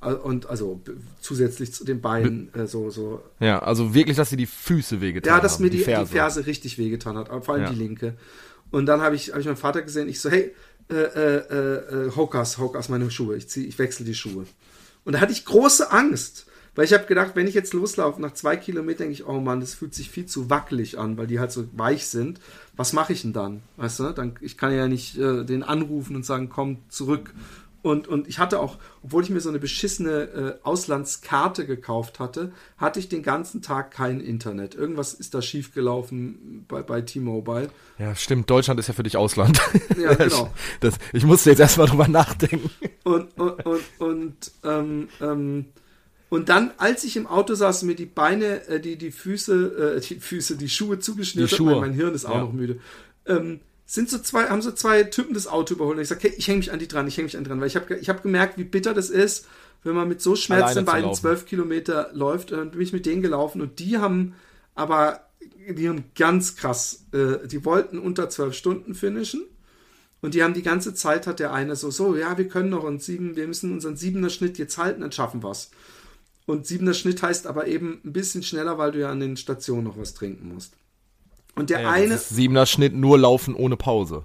Und also zusätzlich zu den Beinen äh, so, so. Ja, also wirklich, dass sie die Füße wehgetan haben. Ja, dass mir die, die, Ferse. die Ferse richtig wehgetan hat, vor allem ja. die linke. Und dann habe ich, hab ich meinen Vater gesehen, ich so, hey, äh, äh, äh, Hokas, Hokas meine Schuhe. Ich, zieh, ich wechsle die Schuhe. Und da hatte ich große Angst, weil ich habe gedacht, wenn ich jetzt loslaufe, nach zwei Kilometern denke ich, oh Mann, das fühlt sich viel zu wackelig an, weil die halt so weich sind. Was mache ich denn dann? Weißt du, dann, ich kann ja nicht äh, den anrufen und sagen, komm zurück. Und, und ich hatte auch, obwohl ich mir so eine beschissene äh, Auslandskarte gekauft hatte, hatte ich den ganzen Tag kein Internet. Irgendwas ist da schiefgelaufen bei, bei T-Mobile. Ja, stimmt. Deutschland ist ja für dich Ausland. Ja, genau. Das, ich musste jetzt erstmal drüber nachdenken. Und, und, und, und, ähm, ähm, und dann, als ich im Auto saß, mir die Beine, äh, die, die Füße, äh, die Füße, die Schuhe zugeschnürt habe, mein, mein Hirn ist auch ja. noch müde. Ähm, sind so zwei, haben so zwei Typen das Auto überholt. Und ich sage, okay, ich hänge mich an die dran, ich hänge mich an die dran, weil ich habe ich hab gemerkt, wie bitter das ist, wenn man mit so Schmerzen beiden zwölf Kilometer läuft. Und dann bin ich mit denen gelaufen und die haben aber, die haben ganz krass, äh, die wollten unter zwölf Stunden finishen. Und die haben die ganze Zeit hat der eine so, so, ja, wir können noch uns sieben, wir müssen unseren siebener Schnitt jetzt halten, dann schaffen wir's. Und siebener Schnitt heißt aber eben ein bisschen schneller, weil du ja an den Stationen noch was trinken musst. Und der Ja, eine. das ist siebener Schnitt nur laufen ohne Pause.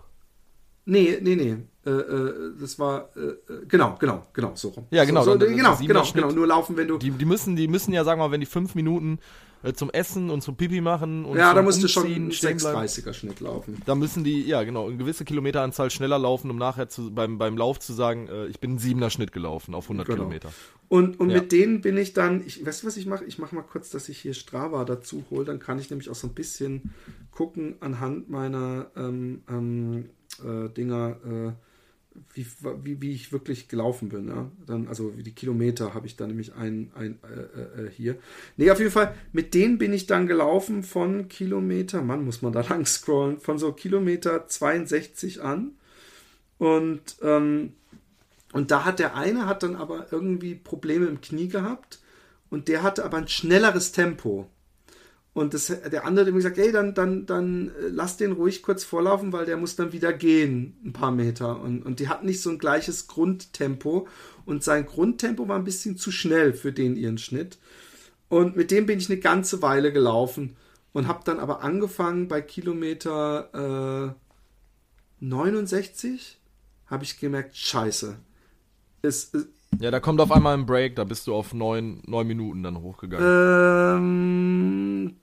Nee, nee, nee. Äh, äh, das war äh, äh, genau, genau, genau, so rum. Ja, genau, So, so, genau, genau, Schnitt. genau. Nur laufen, wenn du. Die, die müssen, die müssen ja, sagen wir mal, wenn die fünf Minuten äh, zum Essen und zum Pipi machen und ja, da musst du schon bleiben, 6,30er Schnitt laufen. da müssen die, ja genau, eine gewisse Kilometeranzahl schneller laufen, um nachher zu, beim, beim Lauf zu sagen, äh, ich bin einen siebener Schnitt gelaufen auf 100 Genau. Kilometer. Und, und Ja. mit denen bin ich dann, ich weißt du, was ich mache? Ich mache mal kurz, dass ich hier Strava dazu hole, dann kann ich nämlich auch so ein bisschen gucken anhand meiner ähm, ähm, äh, Dinger, äh, wie, wie, wie ich wirklich gelaufen bin. Ja? Dann, also wie die Kilometer habe ich dann nämlich ein, ein äh, äh, hier. Nee, auf jeden Fall, mit denen bin ich dann gelaufen von Kilometer, Mann, muss man da lang scrollen, von so Kilometer 62 an. Und ähm, und da hat der eine hat dann aber irgendwie Probleme im Knie gehabt und der hatte aber ein schnelleres Tempo. Und das, der andere hat ihm gesagt, ey, dann, dann, dann äh, lass den ruhig kurz vorlaufen, weil der muss dann wieder gehen, ein paar Meter. Und, und die hatten nicht so ein gleiches Grundtempo. Und sein Grundtempo war ein bisschen zu schnell für den ihren Schnitt. Und mit dem bin ich eine ganze Weile gelaufen und habe dann aber angefangen bei Kilometer äh, 69, habe ich gemerkt, scheiße. Es, es, Ja, da kommt auf einmal ein Break, da bist du auf neun, neun Minuten dann hochgegangen. ähm,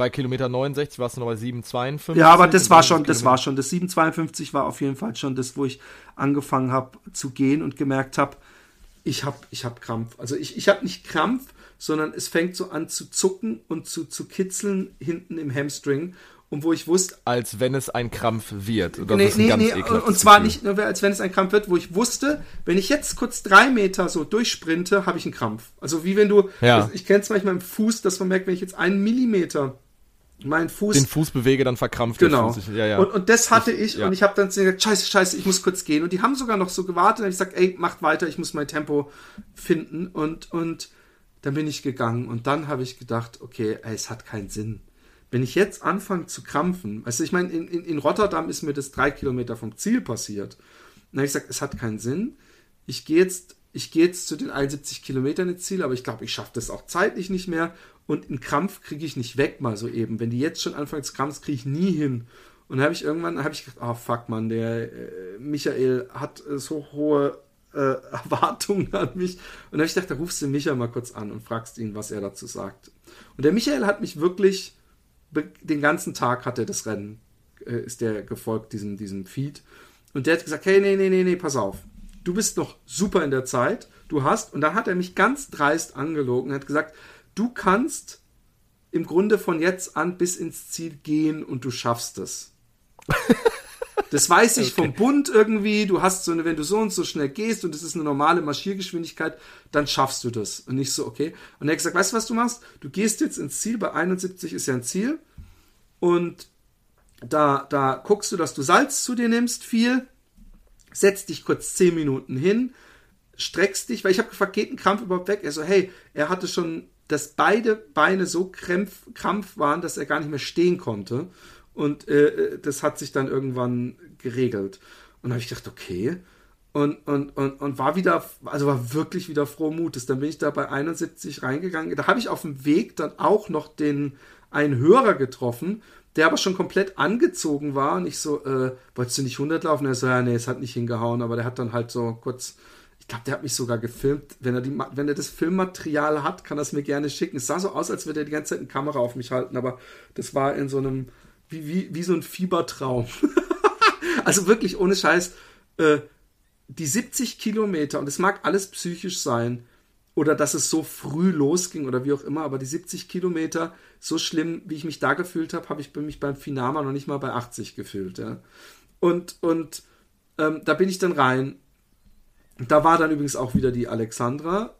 Bei Kilometer 69 warst du noch bei 7,52. ja, aber das war schon, das war schon, das 752 war auf jeden Fall schon das, wo ich angefangen habe zu gehen und gemerkt habe, ich habe ich hab Krampf. Also ich, ich habe nicht Krampf, sondern es fängt so an zu zucken und zu, zu kitzeln hinten im Hamstring. Und wo ich wusste, Als wenn es ein Krampf wird. Und das nee, nee, nee, und zwar Gefühl. nicht nur, als wenn es ein Krampf wird, wo ich wusste, wenn ich jetzt kurz drei Meter so durchsprinte, habe ich einen Krampf. Also wie wenn du, Ja. also ich kenne es manchmal im Fuß, dass man merkt, wenn ich jetzt einen Millimeter meinen Fuß Den Fuß bewege, dann verkrampft Genau. Fuß. Ja, ja. Und, und das hatte ich, ja. und ich habe dann gesagt, scheiße, scheiße, ich muss kurz gehen. Und die haben sogar noch so gewartet. Und ich gesagt, ey, macht weiter, ich muss mein Tempo finden. Und, und dann bin ich gegangen. Und dann habe ich gedacht, okay, ey, es hat keinen Sinn. Wenn ich jetzt anfange zu krampfen, also ich meine, in, in, in Rotterdam ist mir das drei Kilometer vom Ziel passiert. Und dann habe ich gesagt, es hat keinen Sinn. Ich gehe jetzt, ich gehe jetzt zu den 71 Kilometern ins Ziel, aber ich glaube, ich schaffe das auch zeitlich nicht mehr. Und einen Krampf kriege ich nicht weg, mal so eben. Wenn die jetzt schon anfangen zu krampfen, kriege ich nie hin. Und dann habe ich irgendwann, habe ich gedacht, oh fuck, man, der äh, Michael hat äh, so hohe äh, Erwartungen an mich. Und dann habe ich gedacht, da rufst du Michael mal kurz an und fragst ihn, was er dazu sagt. Und der Michael hat mich wirklich, den ganzen Tag hat er das Rennen, äh, ist der gefolgt, diesem, diesem Feed. Und der hat gesagt, hey, nee, nee, nee, nee, pass auf. Du bist noch super in der Zeit. Du hast, und dann hat er mich ganz dreist angelogen und hat gesagt, du kannst im Grunde von jetzt an bis ins Ziel gehen und du schaffst es. Das weiß ich vom Bund irgendwie. Du hast so eine, wenn du so und so schnell gehst und es ist eine normale Marschiergeschwindigkeit, dann schaffst du das. Und nicht so, okay. Und er hat gesagt, weißt du, was du machst? Du gehst jetzt ins Ziel, bei 71 ist ja ein Ziel. Und da, da guckst du, dass du Salz zu dir nimmst, viel. Setzt dich kurz 10 Minuten hin, streckst dich, weil ich habe gefragt, geht ein Krampf überhaupt weg? Er so, hey, er hatte schon, dass beide Beine so krampf, krampf waren, dass er gar nicht mehr stehen konnte. Und äh, das hat sich dann irgendwann geregelt. Und da habe ich gedacht, okay. Und, und, und, und war wieder, also war wirklich wieder froh Mutes. Dann bin ich da bei 71 reingegangen. Da habe ich auf dem Weg dann auch noch den einen Hörer getroffen, der aber schon komplett angezogen war. Und ich so, äh, wolltest du nicht 100 laufen? Er so, ja, nee, es hat nicht hingehauen. Aber der hat dann halt so kurz, glaube, der hat mich sogar gefilmt. Wenn er, die, wenn er das Filmmaterial hat, kann er es mir gerne schicken. Es sah so aus, als würde er die ganze Zeit eine Kamera auf mich halten. Aber das war in so einem, wie, wie, wie so ein Fiebertraum. also wirklich ohne Scheiß. Äh, die 70 Kilometer, und es mag alles psychisch sein, oder dass es so früh losging oder wie auch immer, aber die 70 Kilometer, so schlimm, wie ich mich da gefühlt habe, habe ich mich beim Finama noch nicht mal bei 80 gefühlt. Ja. Und, und ähm, da bin ich dann rein. Da war dann übrigens auch wieder die Alexandra.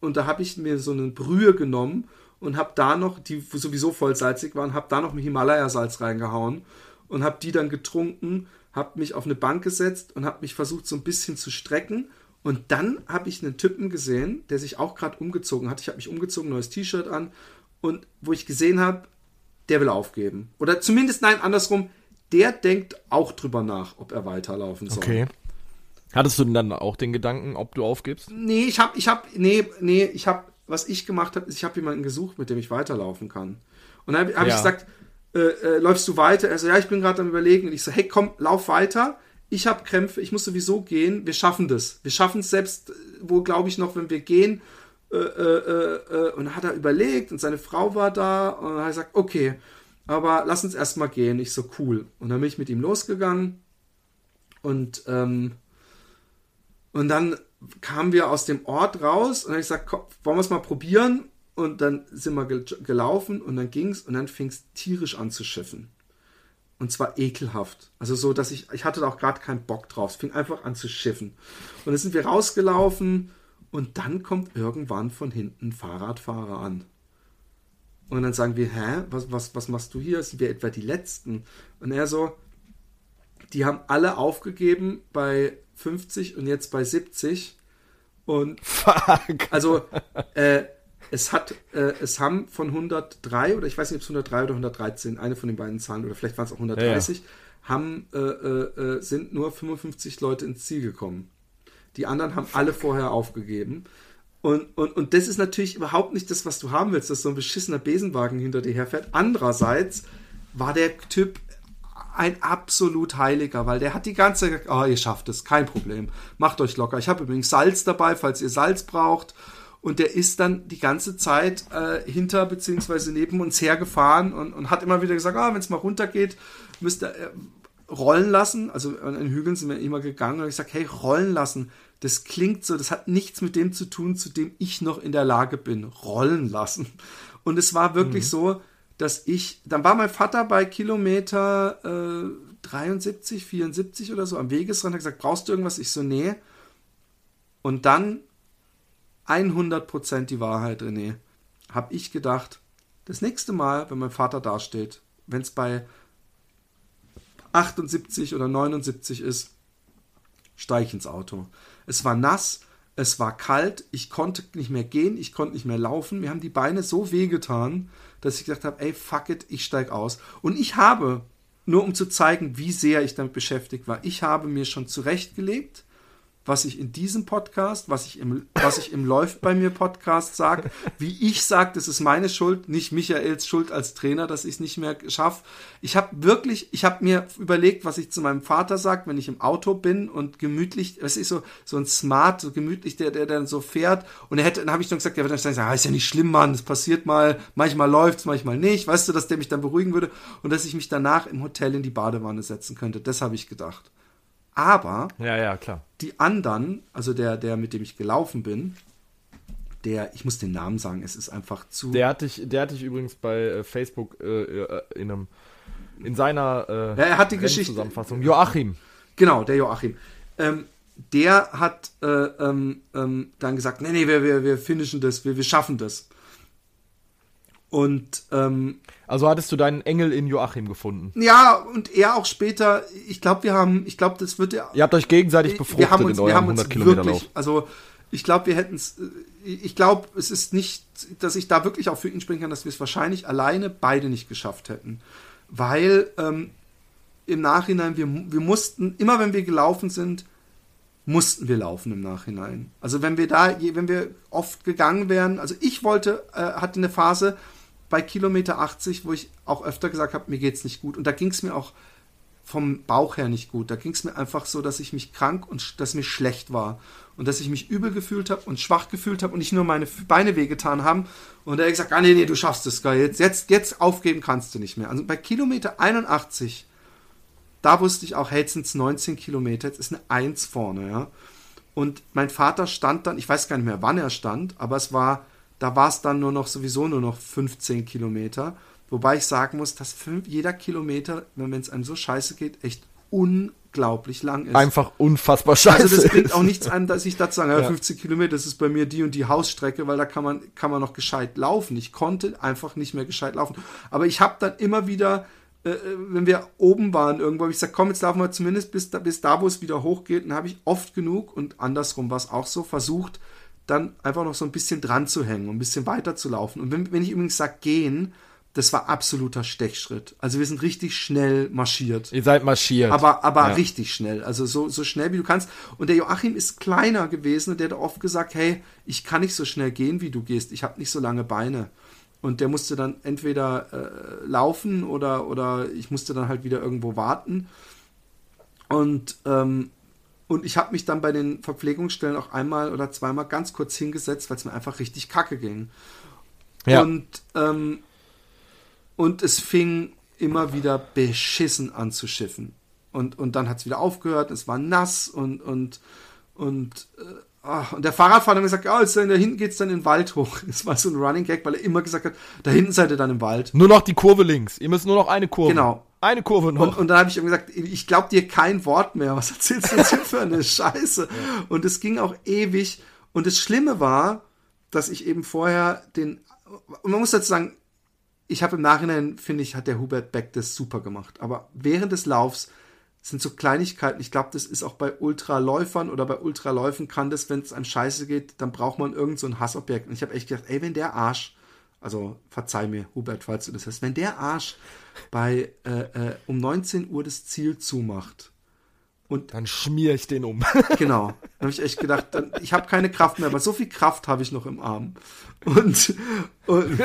Und da habe ich mir so eine Brühe genommen und habe da noch, die sowieso voll salzig waren, habe da noch Himalaya-Salz reingehauen und habe die dann getrunken, habe mich auf eine Bank gesetzt und habe mich versucht so ein bisschen zu strecken. Und dann habe ich einen Typen gesehen, der sich auch gerade umgezogen hat. Ich habe mich umgezogen, neues T-Shirt an und wo ich gesehen habe, der will aufgeben. Oder zumindest, nein, andersrum, der denkt auch drüber nach, ob er weiterlaufen soll. Okay. Hattest du denn dann auch den Gedanken, ob du aufgibst? Nee, ich habe, ich habe, nee, nee, ich habe, was ich gemacht habe, ist, ich habe jemanden gesucht, mit dem ich weiterlaufen kann. Und dann habe hab ich Ja. gesagt, äh, äh, läufst du weiter? Er so, ja, ich bin gerade am überlegen. Und ich so, hey, komm, lauf weiter. Ich habe Krämpfe, ich muss sowieso gehen. Wir schaffen das. Wir schaffen es selbst, äh, wo glaube ich noch, wenn wir gehen. Äh, äh, äh, und dann hat er überlegt und seine Frau war da und dann hat er gesagt, okay, aber lass uns erstmal gehen. Ich so, cool. Und dann bin ich mit ihm losgegangen und, ähm, und dann kamen wir aus dem Ort raus und dann habe ich gesagt, komm, wollen wir es mal probieren? Und dann sind wir gel gelaufen und dann ging es und dann fing es tierisch an zu schiffen. Und zwar ekelhaft. Also so, dass ich, ich hatte da auch gerade keinen Bock drauf. Es fing einfach an zu schiffen. Und dann sind wir rausgelaufen und dann kommt irgendwann von hinten ein Fahrradfahrer an. Und dann sagen wir, hä, was, was, was machst du hier? Sind wir etwa die Letzten? Und er so, die haben alle aufgegeben bei 50 und jetzt bei 70. Und Fuck. also äh, es hat, äh, es haben von 103 oder ich weiß nicht, ob es 103 oder 113, eine von den beiden Zahlen oder vielleicht waren es auch 130, ja, ja. haben äh, äh, äh sind nur 55 Leute ins Ziel gekommen. Die anderen haben alle vorher aufgegeben. Und, und, und das ist natürlich überhaupt nicht das, was du haben willst, dass so ein beschissener Besenwagen hinter dir herfährt. Andererseits war der Typ ein absolut Heiliger, weil der hat die ganze oh, ihr schafft es, kein Problem, macht euch locker. Ich habe übrigens Salz dabei, falls ihr Salz braucht. Und der ist dann die ganze Zeit äh, hinter beziehungsweise neben uns hergefahren und, und hat immer wieder gesagt, ah, wenn es mal runtergeht, müsst ihr äh, rollen lassen. Also an den Hügeln sind wir immer gegangen und ich sage, hey, rollen lassen das klingt so, das hat nichts mit dem zu tun, zu dem ich noch in der Lage bin. Rollen lassen. Und es war wirklich mhm. so, dass ich, dann war mein Vater bei Kilometer äh, 73, 74 oder so am Wegesrand, hat gesagt, brauchst du irgendwas? Ich so, nee. Und dann 100% die Wahrheit, René, habe ich gedacht, das nächste Mal, wenn mein Vater dasteht, wenn es bei 78 oder 79 ist, steige ich ins Auto. Es war nass, es war kalt, ich konnte nicht mehr gehen, ich konnte nicht mehr laufen. Mir haben die Beine so wehgetan, dass ich gesagt habe, ey, fuck it, ich steige aus. Und ich habe, nur um zu zeigen, wie sehr ich damit beschäftigt war, ich habe mir schon zurechtgelegt, was ich in diesem Podcast, was ich im, was ich im Läuft bei mir Podcast sage, wie ich sage, das ist meine Schuld, nicht Michaels Schuld als Trainer, dass ich es nicht mehr schaffe. Ich habe wirklich, ich habe mir überlegt, was ich zu meinem Vater sage, wenn ich im Auto bin und gemütlich, was ist so, so ein Smart, so gemütlich, der, der dann so fährt. Und er hätte, dann habe ich dann gesagt, der wird dann sagen, ah, ist ja nicht schlimm, Mann, das passiert mal, manchmal läuft's, manchmal nicht. Weißt du, dass der mich dann beruhigen würde und dass ich mich danach im Hotel in die Badewanne setzen könnte. Das habe ich gedacht. Aber ja, ja, klar. die anderen, also der, der, mit dem ich gelaufen bin, der, ich muss den Namen sagen, es ist einfach zu. Der hat dich, der hat dich übrigens bei äh, Facebook äh, äh, in einem in seiner äh, ja, er hat die Geschichte Zusammenfassung Joachim. Genau, der Joachim. Ähm, der hat äh, ähm, ähm, dann gesagt, nee, nee, wir, wir, wir finishen das, wir, wir schaffen das. Und ähm, also hattest du deinen Engel in Joachim gefunden? Ja, und er auch später. Ich glaube, wir haben, ich glaube, das wird ja. Ihr habt euch gegenseitig befruchtet wir haben uns, in eurem wir haben 100 Kilometer Lauf. Also ich glaube, wir hätten es. Ich glaube, es ist nicht, dass ich da wirklich auch für ihn springen kann, dass wir es wahrscheinlich alleine beide nicht geschafft hätten, weil ähm, im Nachhinein wir wir mussten immer, wenn wir gelaufen sind, mussten wir laufen im Nachhinein. Also wenn wir da, wenn wir oft gegangen wären, also ich wollte, äh, hatte eine Phase, bei Kilometer 80, wo ich auch öfter gesagt habe, mir geht es nicht gut. Und da ging es mir auch vom Bauch her nicht gut. Da ging es mir einfach so, dass ich mich krank und dass mir schlecht war. Und dass ich mich übel gefühlt habe und schwach gefühlt habe und nicht nur meine Beine wehgetan haben. Und er hat gesagt, ah nee, nee, du schaffst es, geil. Jetzt, jetzt, jetzt aufgeben kannst du nicht mehr. Also bei Kilometer 81, da wusste ich auch, hey, jetzt sind es 19 Kilometer, jetzt ist eine 1 vorne, ja. Und mein Vater stand dann, ich weiß gar nicht mehr, wann er stand, aber es war da war es dann nur noch sowieso nur noch 15 Kilometer. Wobei ich sagen muss, dass fünf, jeder Kilometer, wenn es einem so scheiße geht, echt unglaublich lang ist. Einfach unfassbar scheiße. Also das bringt auch nichts an, dass ich dazu sage, ja. 15 Kilometer, das ist bei mir die und die Hausstrecke, weil da kann man, kann man noch gescheit laufen. Ich konnte einfach nicht mehr gescheit laufen. Aber ich habe dann immer wieder, äh, äh, wenn wir oben waren irgendwo, habe ich gesagt, komm, jetzt laufen wir zumindest bis da, bis da wo es wieder hochgeht. Und habe ich oft genug und andersrum war es auch so, versucht, dann einfach noch so ein bisschen dran zu hängen und ein bisschen weiter zu laufen. Und wenn, wenn ich übrigens sage gehen, das war absoluter Stechschritt. Also wir sind richtig schnell marschiert. Ihr seid marschiert. Aber, aber ja. richtig schnell. Also so, so schnell wie du kannst. Und der Joachim ist kleiner gewesen und der hat oft gesagt, hey, ich kann nicht so schnell gehen, wie du gehst. Ich habe nicht so lange Beine. Und der musste dann entweder äh, laufen oder, oder ich musste dann halt wieder irgendwo warten. Und, ähm, und ich habe mich dann bei den Verpflegungsstellen auch einmal oder zweimal ganz kurz hingesetzt, weil es mir einfach richtig kacke ging. Ja. Und, ähm, und es fing immer wieder beschissen an zu schiffen. Und, und dann hat es wieder aufgehört, es war nass und, und, und, äh, ach, und der Fahrradfahrer hat gesagt, ja, oh, da hinten geht es dann in den Wald hoch. Das war so ein Running Gag, weil er immer gesagt hat, da hinten seid ihr dann im Wald. Nur noch die Kurve links. Ihr müsst nur noch eine Kurve. Genau. Eine Kurve noch. Und, und dann habe ich ihm gesagt, ich glaube dir kein Wort mehr. Was erzählst du jetzt für eine Scheiße? Ja. Und es ging auch ewig. Und das Schlimme war, dass ich eben vorher den, und man muss dazu sagen, ich habe im Nachhinein, finde ich, hat der Hubert Beck das super gemacht. Aber während des Laufs sind so Kleinigkeiten. Ich glaube, das ist auch bei Ultraläufern oder bei Ultraläufen kann das, wenn es einem scheiße geht, dann braucht man irgend so ein Hassobjekt. Und ich habe echt gedacht, ey, wenn der Arsch, also verzeih mir, Hubert, falls du das hast, wenn der Arsch bei äh, äh, um 19 Uhr das Ziel zumacht, und dann schmier ich den um. Genau. Da habe ich echt gedacht, dann, ich habe keine Kraft mehr, aber so viel Kraft habe ich noch im Arm. Und, und,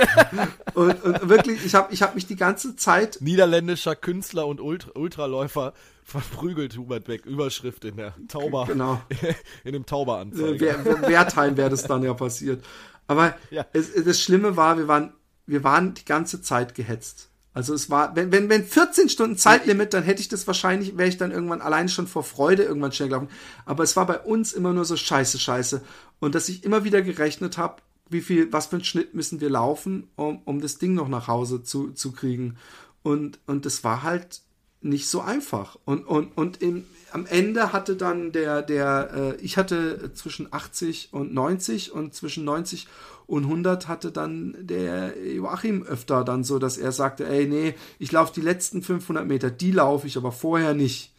und, und wirklich, ich habe ich hab mich die ganze Zeit. Niederländischer Künstler und Ultra Ultraläufer verprügelt Hubert Beck. Überschrift in der Tauber. Genau. In dem Tauberanzeiger. Wer, Wertheim wäre das dann ja passiert. Aber ja. Es, das Schlimme war, wir waren, wir waren die ganze Zeit gehetzt. Also es war, wenn, wenn, wenn 14 Stunden Zeitlimit, dann hätte ich das wahrscheinlich, wäre ich dann irgendwann allein schon vor Freude irgendwann schnell gelaufen. Aber es war bei uns immer nur so scheiße, scheiße. Und dass ich immer wieder gerechnet habe, wie viel, was für einen Schnitt müssen wir laufen, um, um das Ding noch nach Hause zu, zu kriegen. Und, und das war halt nicht so einfach. Und, und, und im, am Ende hatte dann der, der, äh, ich hatte zwischen 80 und 90 und zwischen 90 und 100 hatte dann der Joachim öfter dann so, dass er sagte, ey, nee, ich laufe die letzten 500 Meter, die laufe ich, aber vorher nicht.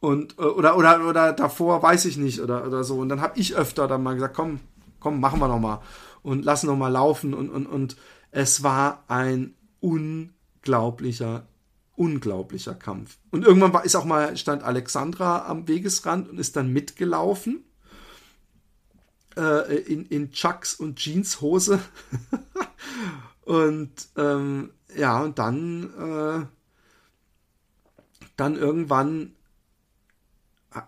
Und, äh, oder, oder, oder davor weiß ich nicht, oder, oder so. Und dann habe ich öfter dann mal gesagt, komm, komm, machen wir noch mal. Und lassen noch mal laufen. Und, und, und es war ein unglaublicher, unglaublicher Kampf. Und irgendwann war, ist auch mal, stand Alexandra am Wegesrand und ist dann mitgelaufen äh, in, in Chucks und Jeanshose. und ähm, ja, und dann, äh, dann irgendwann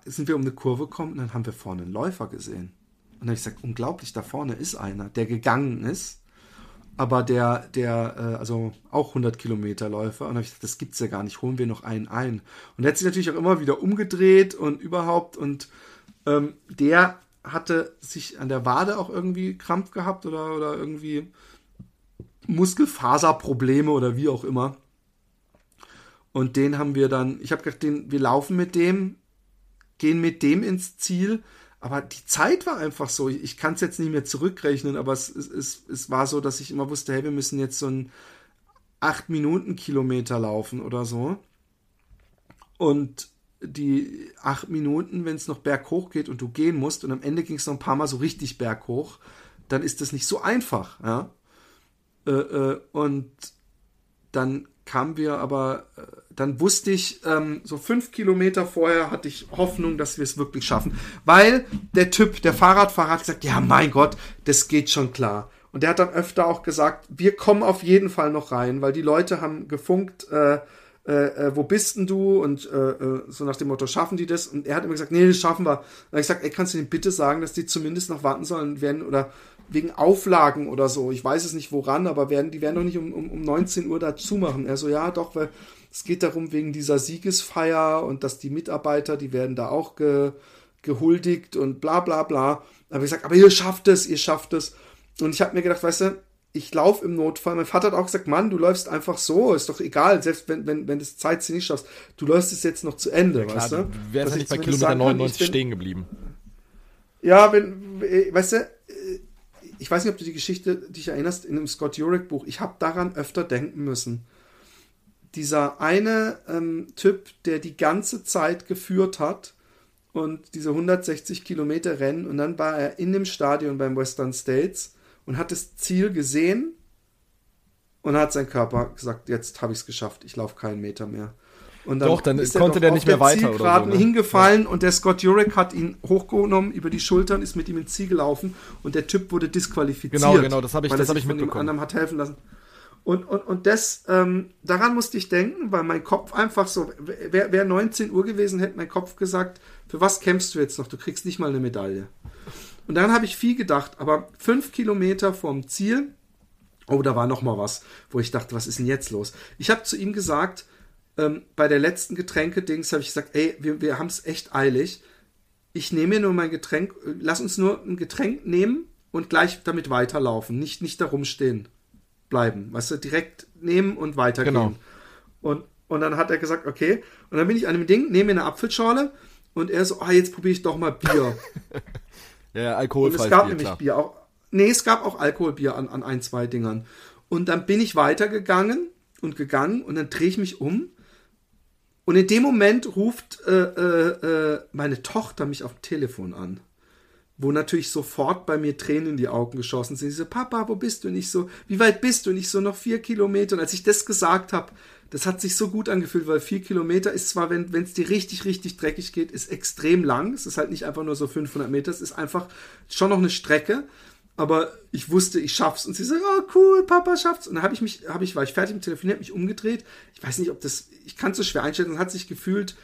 sind wir um eine Kurve gekommen und dann haben wir vorne einen Läufer gesehen. Und dann habe ich gesagt, unglaublich, da vorne ist einer, der gegangen ist, aber der, der, äh, also auch 100 Kilometer Läufer. Und habe ich gesagt, das gibt's ja gar nicht, holen wir noch einen ein. Und er hat sich natürlich auch immer wieder umgedreht und überhaupt und ähm, der hatte sich an der Wade auch irgendwie Krampf gehabt oder, oder irgendwie Muskelfaserprobleme oder wie auch immer. Und den haben wir dann, ich habe gedacht, den, wir laufen mit dem, gehen mit dem ins Ziel. Aber die Zeit war einfach so. Ich, ich kann es jetzt nicht mehr zurückrechnen, aber es, es, es, es war so, dass ich immer wusste, hey, wir müssen jetzt so einen 8-Minuten-Kilometer laufen oder so. Und die acht Minuten, wenn es noch berghoch geht und du gehen musst und am Ende ging es noch ein paar Mal so richtig berghoch, dann ist das nicht so einfach. Ja? Äh, äh, und dann kamen wir aber, äh, dann wusste ich, ähm, so fünf Kilometer vorher hatte ich Hoffnung, dass wir es wirklich schaffen. Weil der Typ, der Fahrradfahrer hat gesagt, ja mein Gott, das geht schon klar. Und der hat dann öfter auch gesagt, wir kommen auf jeden Fall noch rein, weil die Leute haben gefunkt, äh, äh, äh, wo bist denn du? Und äh, äh, so nach dem Motto, schaffen die das? Und er hat immer gesagt, nee, das schaffen wir. Und dann habe ich gesagt, ey, kannst du denen bitte sagen, dass die zumindest noch warten sollen werden oder wegen Auflagen oder so. Ich weiß es nicht woran, aber werden, die werden doch nicht um, um, um 19 Uhr da zumachen. Er so, ja, doch, weil es geht darum, wegen dieser Siegesfeier und dass die Mitarbeiter, die werden da auch ge, gehuldigt und bla bla bla. Aber ich sag, aber ihr schafft es, ihr schafft es. Und ich habe mir gedacht, weißt du, ich laufe im Notfall. Mein Vater hat auch gesagt, Mann, du läufst einfach so, ist doch egal, selbst wenn, wenn, wenn das Zeit nicht schaffst, du läufst es jetzt noch zu Ende, ja, klar, weißt du? Du wärst nicht bei Kilometer 99 kann, stehen geblieben. Ja, wenn, weißt du, ich weiß nicht, ob du die Geschichte dich erinnerst, in einem Scott Jurek Buch, ich habe daran öfter denken müssen. Dieser eine ähm, Typ, der die ganze Zeit geführt hat und diese 160 Kilometer Rennen und dann war er in dem Stadion beim Western States und hat das Ziel gesehen und hat sein Körper gesagt, jetzt habe ich es geschafft, ich laufe keinen Meter mehr. Und dann Doch, dann konnte der, der nicht mehr weiter oder so, ne? hingefallen ja. und der Scott Jurek hat ihn hochgenommen über die Schultern, ist mit ihm ins Ziel gelaufen und der Typ wurde disqualifiziert. Genau, genau, das habe ich, das hab ich mitbekommen. Anderem hat helfen lassen. Und, und, und das, ähm, daran musste ich denken, weil mein Kopf einfach so, wäre wär 19 Uhr gewesen, hätte mein Kopf gesagt, für was kämpfst du jetzt noch? Du kriegst nicht mal eine Medaille. Und dann habe ich viel gedacht, aber fünf Kilometer vom Ziel, oh, da war noch mal was, wo ich dachte, was ist denn jetzt los? Ich habe zu ihm gesagt, ähm, bei der letzten Getränke-Dings habe ich gesagt, ey, wir, wir haben es echt eilig. Ich nehme mir nur mein Getränk, lass uns nur ein Getränk nehmen und gleich damit weiterlaufen, nicht, nicht da rumstehen bleiben. Weißt du, direkt nehmen und weitergehen. Genau. Und, und dann hat er gesagt, okay. Und dann bin ich an dem Ding, nehme mir eine Apfelschorle und er so, ah, jetzt probiere ich doch mal Bier. ja, alkoholfreies Und es gab Bier, nämlich klar. Bier. Auch, nee, es gab auch Alkoholbier an, an ein, zwei Dingern. Und dann bin ich weitergegangen und gegangen und dann drehe ich mich um. Und in dem Moment ruft äh, äh, äh meine Tochter mich auf dem Telefon an wo natürlich sofort bei mir Tränen in die Augen geschossen sind. Sie so, Papa, wo bist du? Und ich so, wie weit bist du? Und ich so, noch vier Kilometer. Und als ich das gesagt habe, das hat sich so gut angefühlt, weil vier Kilometer ist zwar, wenn es dir richtig, richtig dreckig geht, ist extrem lang. Es ist halt nicht einfach nur so 500 Meter, es ist einfach schon noch eine Strecke. Aber ich wusste, ich schaff's. Und sie so, oh cool, Papa schafft's. Und dann habe ich mich, habe ich, war ich fertig mit Telefonieren, habe mich umgedreht. Ich weiß nicht, ob das, ich kann es so schwer einstellen. Es hat sich gefühlt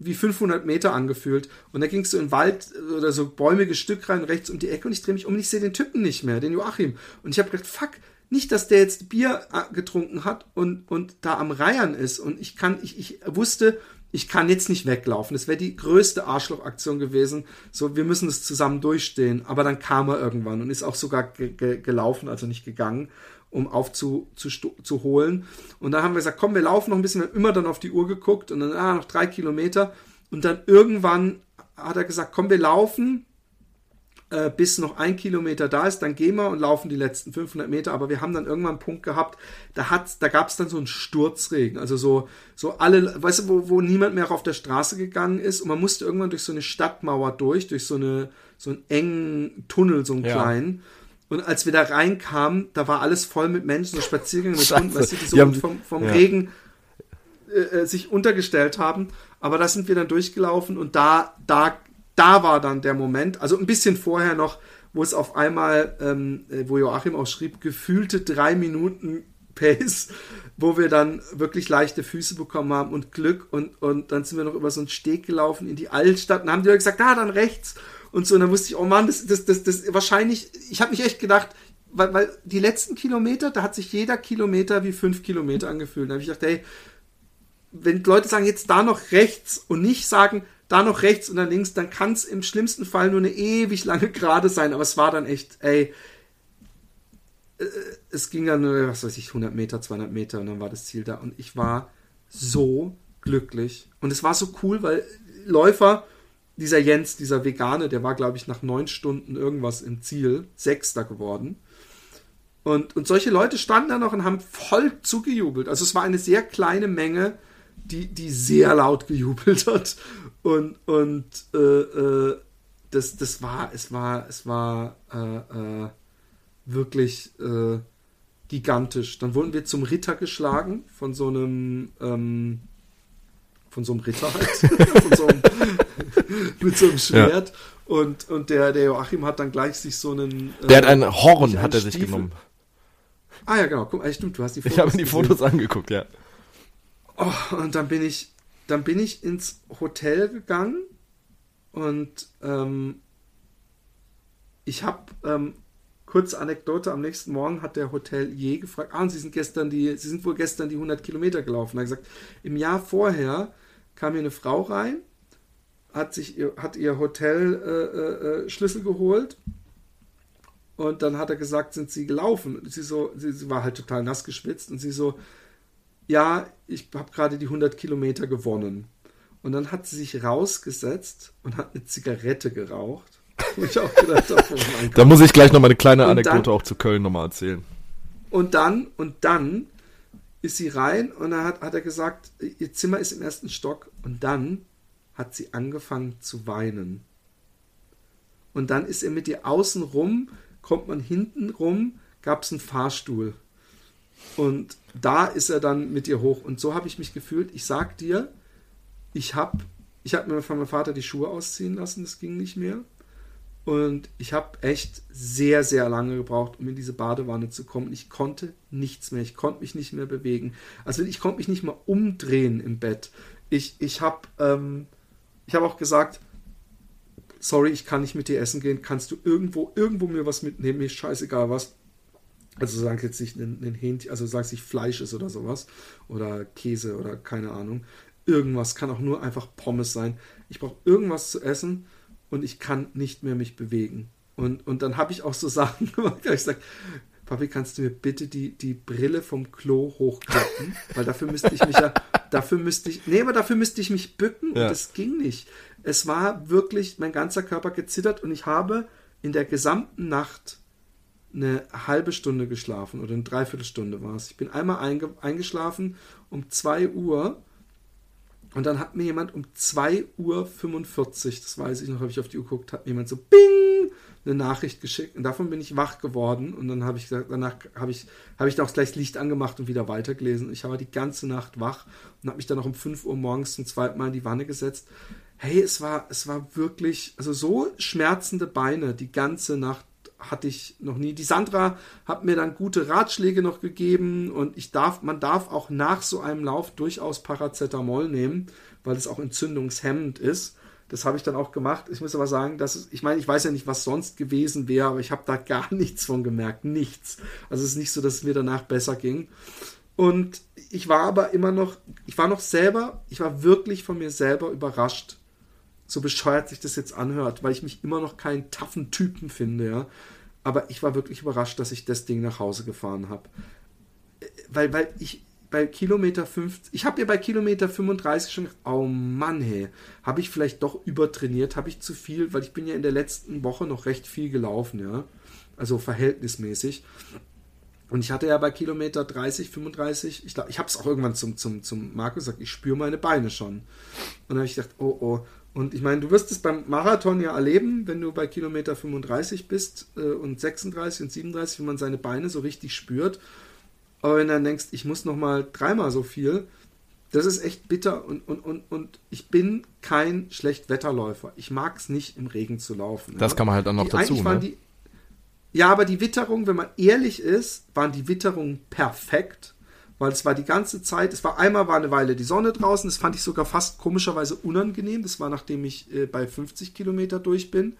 wie 500 Meter angefühlt. Und da ging es so in Wald oder so bäumiges Stück rein, rechts um die Ecke und ich drehe mich um und ich sehe den Typen nicht mehr, den Joachim. Und ich habe gedacht, fuck, nicht, dass der jetzt Bier äh, getrunken hat und, und da am Reiern ist. Und ich kann, ich, ich wusste, ich kann jetzt nicht weglaufen. Das wäre die größte Arschlochaktion gewesen. So, wir müssen das zusammen durchstehen. Aber dann kam er irgendwann und ist auch sogar ge ge gelaufen, also nicht gegangen um aufzuholen. Und dann haben wir gesagt, komm, wir laufen noch ein bisschen, wir haben immer dann auf die Uhr geguckt und dann, ah, noch drei Kilometer. Und dann irgendwann hat er gesagt, komm, wir laufen, äh, bis noch ein Kilometer da ist, dann gehen wir und laufen die letzten 500 Meter. Aber wir haben dann irgendwann einen Punkt gehabt, da hat, da gab es dann so einen Sturzregen, also so, so alle, weißt du, wo, wo niemand mehr auf der Straße gegangen ist und man musste irgendwann durch so eine Stadtmauer durch, durch so eine, so einen engen Tunnel, so einen ja. kleinen. Und als wir da reinkamen, da war alles voll mit Menschen, so Spaziergänge mit Hunden, weißt du, die so haben, vom, vom ja. Regen äh, äh, sich untergestellt haben. Aber da sind wir dann durchgelaufen und da, da, da war dann der Moment, also ein bisschen vorher noch, wo es auf einmal, ähm, äh, wo Joachim auch schrieb, gefühlte drei Minuten Pace, wo wir dann wirklich leichte Füße bekommen haben und Glück und, und dann sind wir noch über so einen Steg gelaufen in die Altstadt und haben die gesagt, ah, dann rechts und so. Und dann wusste ich, oh Mann, das, das, das, das wahrscheinlich, ich habe mich echt gedacht, weil, weil die letzten Kilometer, da hat sich jeder Kilometer wie fünf Kilometer angefühlt. Da habe ich gedacht, hey, wenn Leute sagen, jetzt da noch rechts und nicht sagen, da noch rechts und dann links, dann kann es im schlimmsten Fall nur eine ewig lange Gerade sein. Aber es war dann echt, ey, äh, es ging dann, was weiß ich, 100 Meter, 200 Meter und dann war das Ziel da. Und ich war so glücklich. Und es war so cool, weil Läufer, dieser Jens, dieser Vegane, der war, glaube ich, nach neun Stunden irgendwas im Ziel, Sechster geworden. Und, und solche Leute standen da noch und haben voll zugejubelt. Also es war eine sehr kleine Menge, die, die sehr laut gejubelt hat. Und, und äh, äh, das, das war, es war, es war äh, äh wirklich äh, gigantisch. Dann wurden wir zum Ritter geschlagen von so einem ähm, von so einem Ritter halt. so einem, mit so einem Schwert. Ja. Und, und der, der Joachim hat dann gleich sich so einen. Der hat ein Horn, hat er sich Stiefel. genommen. Ah ja, genau. Guck, stimmt, du hast die Fotos. Ich habe mir die gesehen. Fotos angeguckt, ja. Oh, und dann bin ich, dann bin ich ins Hotel gegangen und ähm, ich habe ähm, kurze Anekdote, am nächsten Morgen hat der Hotelier gefragt, ah, und Sie sind gestern die, Sie sind wohl gestern die 100 Kilometer gelaufen. Er hat gesagt, im Jahr vorher kam hier eine Frau rein, hat sich ihr, hat ihr Hotel-Schlüssel äh, äh, geholt und dann hat er gesagt, sind Sie gelaufen? Sie so, sie, sie war halt total nass geschwitzt und sie so, ja, ich habe gerade die 100 Kilometer gewonnen. Und dann hat sie sich rausgesetzt und hat eine Zigarette geraucht. gedacht oh da muss ich gleich noch mal eine kleine Anekdote dann, auch zu Köln nochmal erzählen. Und dann, und dann ist sie rein und dann hat, hat er gesagt, ihr Zimmer ist im ersten Stock und dann hat sie angefangen zu weinen. Und dann ist er mit ihr außen rum, kommt man hinten rum, gab es einen Fahrstuhl. Und da ist er dann mit ihr hoch. Und so habe ich mich gefühlt. Ich sag dir, ich habe ich hab mir von meinem Vater die Schuhe ausziehen lassen, das ging nicht mehr. Und ich habe echt sehr, sehr lange gebraucht, um in diese Badewanne zu kommen. Ich konnte nichts mehr. Ich konnte mich nicht mehr bewegen. Also ich konnte mich nicht mal umdrehen im Bett. Ich, ich habe ähm, hab auch gesagt, sorry, ich kann nicht mit dir essen gehen. Kannst du irgendwo, irgendwo mir was mitnehmen? Mir ist scheißegal was. Also sag jetzt nicht ein Hähnchen, also sag nicht Fleisch ist oder sowas. Oder Käse oder keine Ahnung. Irgendwas kann auch nur einfach Pommes sein. Ich brauche irgendwas zu essen und ich kann nicht mehr mich bewegen. Und, und dann habe ich auch so Sachen gemacht, ich gesagt, Papi, kannst du mir bitte die, die Brille vom Klo hochklappen? Weil dafür müsste ich mich ja, dafür müsste ich, nee, aber dafür müsste ich mich bücken ja. und das ging nicht. Es war wirklich, mein ganzer Körper gezittert und ich habe in der gesamten Nacht eine halbe Stunde geschlafen oder eine Dreiviertelstunde war es. Ich bin einmal einge eingeschlafen um 2 Uhr und dann hat mir jemand um 2.45 Uhr, das weiß ich noch, habe ich auf die Uhr geguckt, hat mir jemand so Bing eine Nachricht geschickt und davon bin ich wach geworden und dann habe ich gesagt, danach habe ich, habe ich auch gleich Licht angemacht und wieder weitergelesen. Ich war die ganze Nacht wach und habe mich dann noch um 5 Uhr morgens zum zweiten Mal in die Wanne gesetzt. Hey, es war, es war wirklich, also so schmerzende Beine die ganze Nacht hatte ich noch nie. Die Sandra hat mir dann gute Ratschläge noch gegeben und ich darf, man darf auch nach so einem Lauf durchaus Paracetamol nehmen, weil es auch entzündungshemmend ist. Das habe ich dann auch gemacht. Ich muss aber sagen, dass es, ich meine, ich weiß ja nicht, was sonst gewesen wäre, aber ich habe da gar nichts von gemerkt. Nichts. Also es ist nicht so, dass es mir danach besser ging. Und ich war aber immer noch, ich war noch selber, ich war wirklich von mir selber überrascht, so bescheuert sich das jetzt anhört, weil ich mich immer noch keinen taffen Typen finde, ja. Aber ich war wirklich überrascht, dass ich das Ding nach Hause gefahren habe. Weil, weil ich bei Kilometer 50, ich habe ja bei Kilometer 35 schon gedacht, oh Mann, hey, habe ich vielleicht doch übertrainiert, habe ich zu viel, weil ich bin ja in der letzten Woche noch recht viel gelaufen, ja. Also verhältnismäßig. Und ich hatte ja bei Kilometer 30, 35, ich glaube, ich habe es auch irgendwann zum, zum, zum Markus gesagt, ich spüre meine Beine schon. Und dann habe ich gedacht, oh, oh, und ich meine, du wirst es beim Marathon ja erleben, wenn du bei Kilometer 35 bist äh, und 36 und 37, wenn man seine Beine so richtig spürt. Aber wenn du dann denkst, ich muss noch mal dreimal so viel, das ist echt bitter und, und, und, und ich bin kein Schlechtwetterläufer. Ich mag es nicht, im Regen zu laufen. Das ja. kann man halt dann noch die, dazu. Ne? Die, ja, aber die Witterung, wenn man ehrlich ist, waren die Witterungen perfekt weil es war die ganze Zeit, es war einmal war eine Weile die Sonne draußen, das fand ich sogar fast komischerweise unangenehm, das war nachdem ich äh, bei 50 Kilometer durch bin,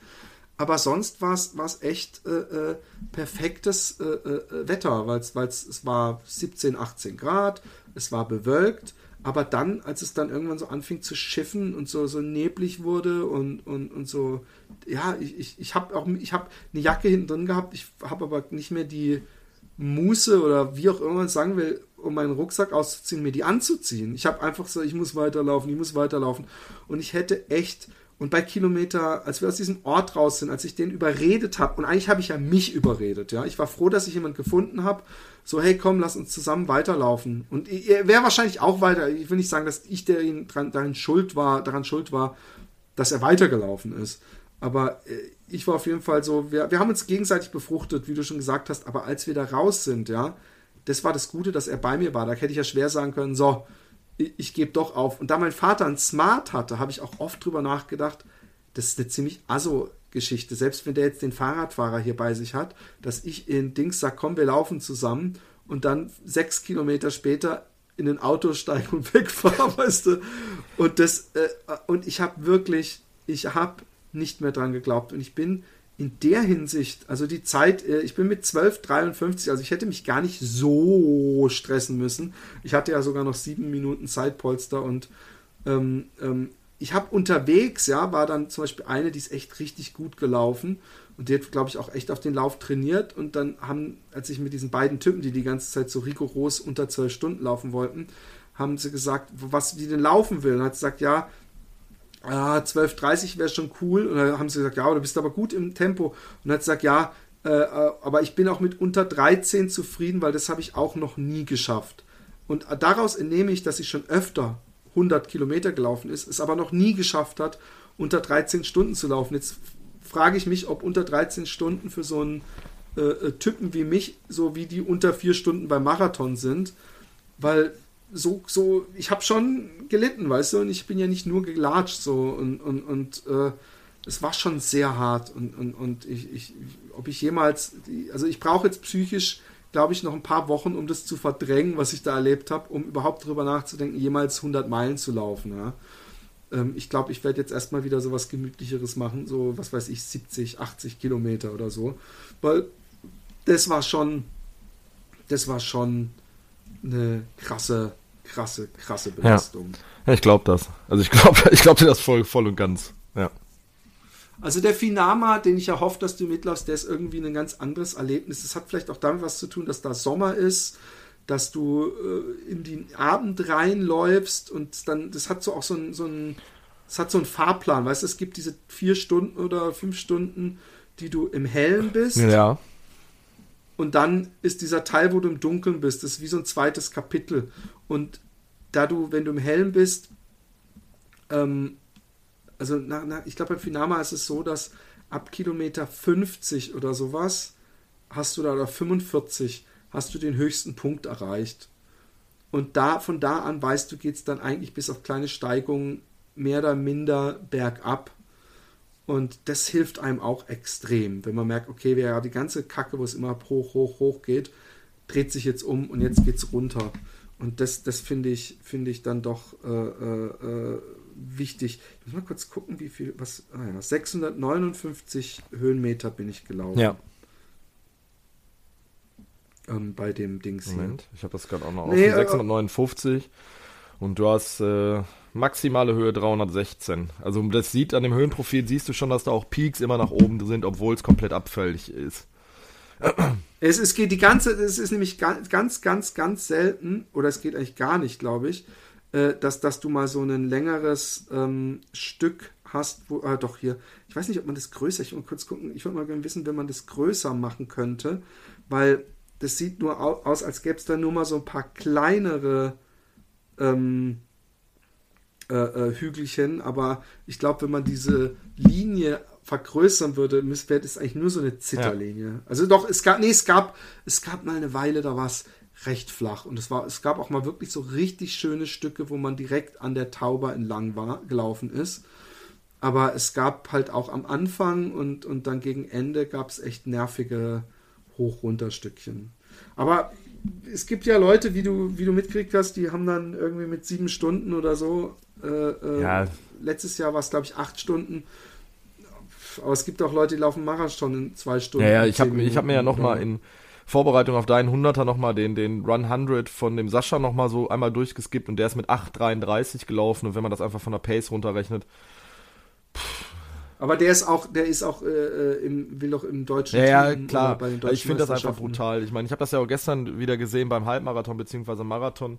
aber sonst war es echt äh, äh, perfektes äh, äh, Wetter, weil es war 17, 18 Grad, es war bewölkt, aber dann, als es dann irgendwann so anfing zu schiffen und so, so neblig wurde und, und, und so, ja, ich, ich, ich habe auch, ich habe eine Jacke hinten drin gehabt, ich habe aber nicht mehr die Muße oder wie auch immer man sagen will, um meinen Rucksack auszuziehen, mir die anzuziehen. Ich habe einfach so, ich muss weiterlaufen, ich muss weiterlaufen. Und ich hätte echt, und bei Kilometer, als wir aus diesem Ort raus sind, als ich den überredet habe, und eigentlich habe ich ja mich überredet, ja. Ich war froh, dass ich jemanden gefunden habe, so, hey, komm, lass uns zusammen weiterlaufen. Und er wäre wahrscheinlich auch weiter. Ich will nicht sagen, dass ich der ihn dran, daran schuld war, daran schuld war, dass er weitergelaufen ist. Aber äh, ich war auf jeden Fall so, wir, wir haben uns gegenseitig befruchtet, wie du schon gesagt hast, aber als wir da raus sind, ja, das war das Gute, dass er bei mir war. Da hätte ich ja schwer sagen können, so, ich, ich gebe doch auf. Und da mein Vater ein Smart hatte, habe ich auch oft drüber nachgedacht, das ist eine ziemlich asso-Geschichte. Selbst wenn der jetzt den Fahrradfahrer hier bei sich hat, dass ich in Dings sage, komm, wir laufen zusammen und dann sechs Kilometer später in ein Auto steige und wegfahre, weißt du. Und das, äh, und ich habe wirklich, ich habe nicht mehr dran geglaubt. Und ich bin in der Hinsicht, also die Zeit, äh, ich bin mit 12,53, also ich hätte mich gar nicht so stressen müssen. Ich hatte ja sogar noch sieben Minuten Zeitpolster und ähm, ähm, ich habe unterwegs, ja, war dann zum Beispiel eine, die ist echt richtig gut gelaufen und die hat, glaube ich, auch echt auf den Lauf trainiert und dann haben, als ich mit diesen beiden Typen, die die ganze Zeit so rigoros unter zwölf Stunden laufen wollten, haben sie gesagt, was die denn laufen will. Und hat gesagt, ja, ah, 12,30 wäre schon cool. Und dann haben sie gesagt, ja, du bist aber gut im Tempo. Und dann hat sie gesagt, ja, äh, äh aber ich bin auch mit unter 13 zufrieden, weil das habe ich auch noch nie geschafft. Und daraus entnehme ich, dass sie schon öfter 100 Kilometer gelaufen ist, es aber noch nie geschafft hat, unter 13 Stunden zu laufen. Jetzt frage ich mich, ob unter 13 Stunden für so einen äh, äh, Typen wie mich, so wie die unter vier Stunden beim Marathon sind, weil so, so, ich habe schon gelitten, weißt du, und ich bin ja nicht nur gelatscht so und, und, und äh, es war schon sehr hart und, und, und ich, ich, ob ich jemals, also ich brauche jetzt psychisch, glaube ich, noch ein paar Wochen, um das zu verdrängen, was ich da erlebt habe, um überhaupt darüber nachzudenken, jemals 100 Meilen zu laufen. Ja. Ähm, ich glaube, ich werde jetzt erstmal wieder so was Gemütlicheres machen, so, was weiß ich, 70, 80 Kilometer oder so, weil das war schon, das war schon eine krasse, krasse, krasse Belastung. Ja, ich glaube das. Also ich glaube, ich glaube dir das voll, voll und ganz. Ja. Also der Finama, den ich ja hoffe, dass du mitlaufst, der ist irgendwie ein ganz anderes Erlebnis. Das hat vielleicht auch damit was zu tun, dass da Sommer ist, dass du äh, in den Abend reinläufst und dann, das hat so auch so ein, so ein, das hat so einen Fahrplan, weißt du, es gibt diese vier Stunden oder fünf Stunden, die du im Hellen bist. Ja. Und dann ist dieser Teil, wo du im Dunkeln bist, ist wie so ein zweites Kapitel. Und da du, wenn du im Hellen bist, ähm, also na, na, ich glaube, bei Finama ist es so, dass ab Kilometer 50 oder sowas hast du da oder 45 hast du den höchsten Punkt erreicht. Und da, von da an weißt du, geht es dann eigentlich bis auf kleine Steigungen mehr oder minder bergab. Und das hilft einem auch extrem, wenn man merkt, okay, wer die ganze Kacke, wo es immer hoch, hoch, hoch geht, dreht sich jetzt um und jetzt geht es runter. Und das, das finde ich, finde ich dann doch äh, äh, wichtig. Ich muss mal kurz gucken, wie viel, was, ah ja, 659 Höhenmeter bin ich gelaufen. Ja. Ähm, bei dem Dings Moment, hier. ich habe das gerade auch noch nee, offen. 659 äh, und du hast äh, maximale Höhe 316. Also das sieht an dem Höhenprofil, siehst du schon, dass da auch Peaks immer nach oben sind, obwohl es komplett abfällig ist. Es, es geht die ganze, es ist nämlich ganz, ganz, ganz, selten, oder es geht eigentlich gar nicht, glaube ich, äh, dass, dass du mal so ein längeres ähm, Stück hast, wo, äh, doch hier, ich weiß nicht, ob man das größer, ich will kurz gucken, ich würde mal gerne wissen, wenn man das größer machen könnte, weil das sieht nur aus, als gäbe es da nur mal so ein paar kleinere ähm, äh, äh, Hügelchen, aber ich glaube, wenn man diese Linie vergrößern würde, wäre das eigentlich nur so eine Zitterlinie. Ja. Also doch, es gab, nee, es gab, es gab mal eine Weile, da war es recht flach. Und es war, es gab auch mal wirklich so richtig schöne Stücke, wo man direkt an der Taube entlang war, gelaufen ist. Aber es gab halt auch am Anfang und, und dann gegen Ende gab es echt nervige Hoch-Runter-Stückchen. Aber es gibt ja Leute, wie du, wie du mitgekriegt hast, die haben dann irgendwie mit sieben Stunden oder so. Äh, äh, ja. Letztes Jahr war es, glaube ich, acht Stunden. Aber es gibt auch Leute, die laufen Marathon in zwei Stunden. Ja, ja ich habe hab mir ja nochmal in Vorbereitung auf deinen 100er nochmal den, den Run 100 von dem Sascha nochmal so einmal durchgeskippt und der ist mit 8,33 gelaufen und wenn man das einfach von der Pace runterrechnet. Aber der ist auch, der ist auch, äh, äh im, will doch im deutschen ja, Team Ja, klar. Bei den ich finde das einfach brutal. Ich meine, ich habe das ja auch gestern wieder gesehen beim Halbmarathon bzw. Marathon.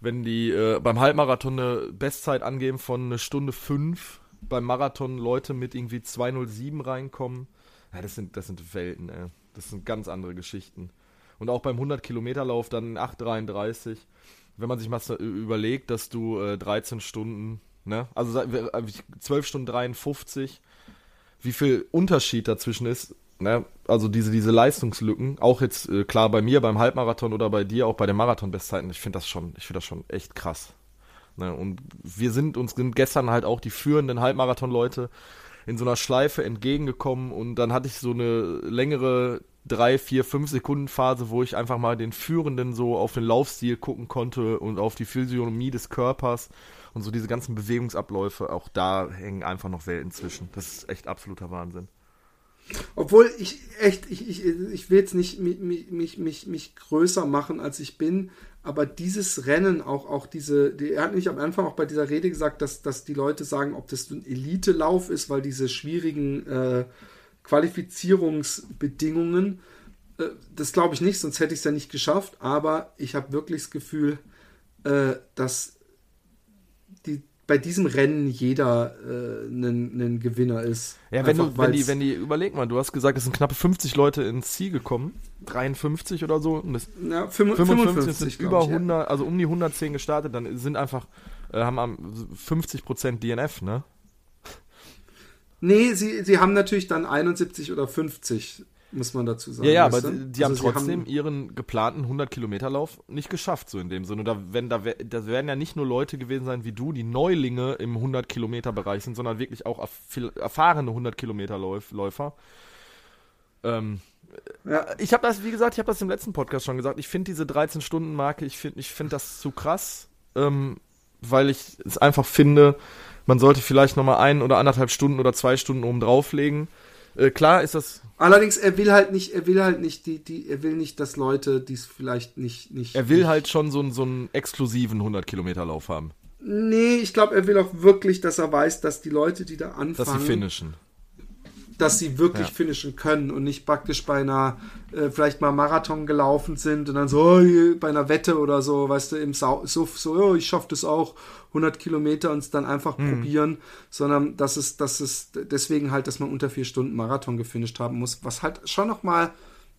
Wenn die äh, beim Halbmarathon eine Bestzeit angeben von eine Stunde fünf, beim Marathon Leute mit irgendwie 207 reinkommen. Ja, das sind, das sind Welten, ey. Das sind ganz andere Geschichten. Und auch beim 100-Kilometer-Lauf dann 8,33. Wenn man sich mal überlegt, dass du äh, 13 Stunden, ne, also 12 Stunden 53, wie viel Unterschied dazwischen ist, ne, also diese, diese Leistungslücken, auch jetzt äh, klar bei mir beim Halbmarathon oder bei dir auch bei den Marathon-Bestzeiten, ich finde das schon, das schon echt krass. Ne, und wir sind uns sind gestern halt auch die führenden Halbmarathon-Leute in so einer Schleife entgegengekommen und dann hatte ich so eine längere drei, vier, fünf Sekunden Phase, wo ich einfach mal den Führenden so auf den Laufstil gucken konnte und auf die Physiognomie des Körpers und so diese ganzen Bewegungsabläufe, auch da hängen einfach noch Welten zwischen. Das ist echt absoluter Wahnsinn. Obwohl ich echt, ich, ich, ich will jetzt nicht mich, mich, mich, mich größer machen, als ich bin, aber dieses Rennen, auch, auch diese, die, er hat nämlich am Anfang auch bei dieser Rede gesagt, dass, dass die Leute sagen, ob das ein Elite-Lauf ist, weil diese schwierigen äh, Qualifizierungsbedingungen, äh, das glaube ich nicht, sonst hätte ich es ja nicht geschafft, aber ich habe wirklich das Gefühl, äh, dass die, bei diesem Rennen jeder ein äh, Gewinner ist. Ja, wenn, du, wenn, die, wenn die, überleg mal, du hast gesagt, es sind knappe 50 Leute ins Ziel gekommen, 53 oder so, und das ja, 55, 55 sind über 100, ja. also um die 110 gestartet, dann sind einfach, haben 50% DNF, ne? Nee, sie, sie haben natürlich dann 71 oder 50 muss man dazu sagen. Ja, ja, aber die, die also haben trotzdem haben ihren geplanten 100-Kilometer-Lauf nicht geschafft, so in dem Sinne. Da, wenn, da, das werden ja nicht nur Leute gewesen sein wie du, die Neulinge im 100-Kilometer-Bereich sind, sondern wirklich auch erfahrene 100-Kilometer-Läufer. Ähm, ja. Ich habe das, wie gesagt, ich habe das im letzten Podcast schon gesagt. Ich finde diese 13-Stunden-Marke, ich finde ich find das zu krass, ähm, weil ich es einfach finde, man sollte vielleicht nochmal ein oder anderthalb Stunden oder zwei Stunden oben drauflegen. Äh, klar ist das. Allerdings, er will halt nicht, er will halt nicht die, die, er will nicht, dass Leute dies vielleicht nicht, nicht. Er will nicht halt schon so, einen, so einen exklusiven 100 Kilometer Lauf haben. Nee, ich glaube, er will auch wirklich, dass er weiß, dass die Leute, die da anfangen. Dass sie finishen dass sie wirklich ja. finishen können und nicht praktisch bei einer, äh, vielleicht mal Marathon gelaufen sind und dann so, oh, bei einer Wette oder so, weißt du, im Suff so, so oh, ich schaffe das auch, 100 Kilometer und es dann einfach mhm. probieren, sondern dass es, dass es deswegen halt, dass man unter vier Stunden Marathon gefinisht haben muss, was halt schon nochmal,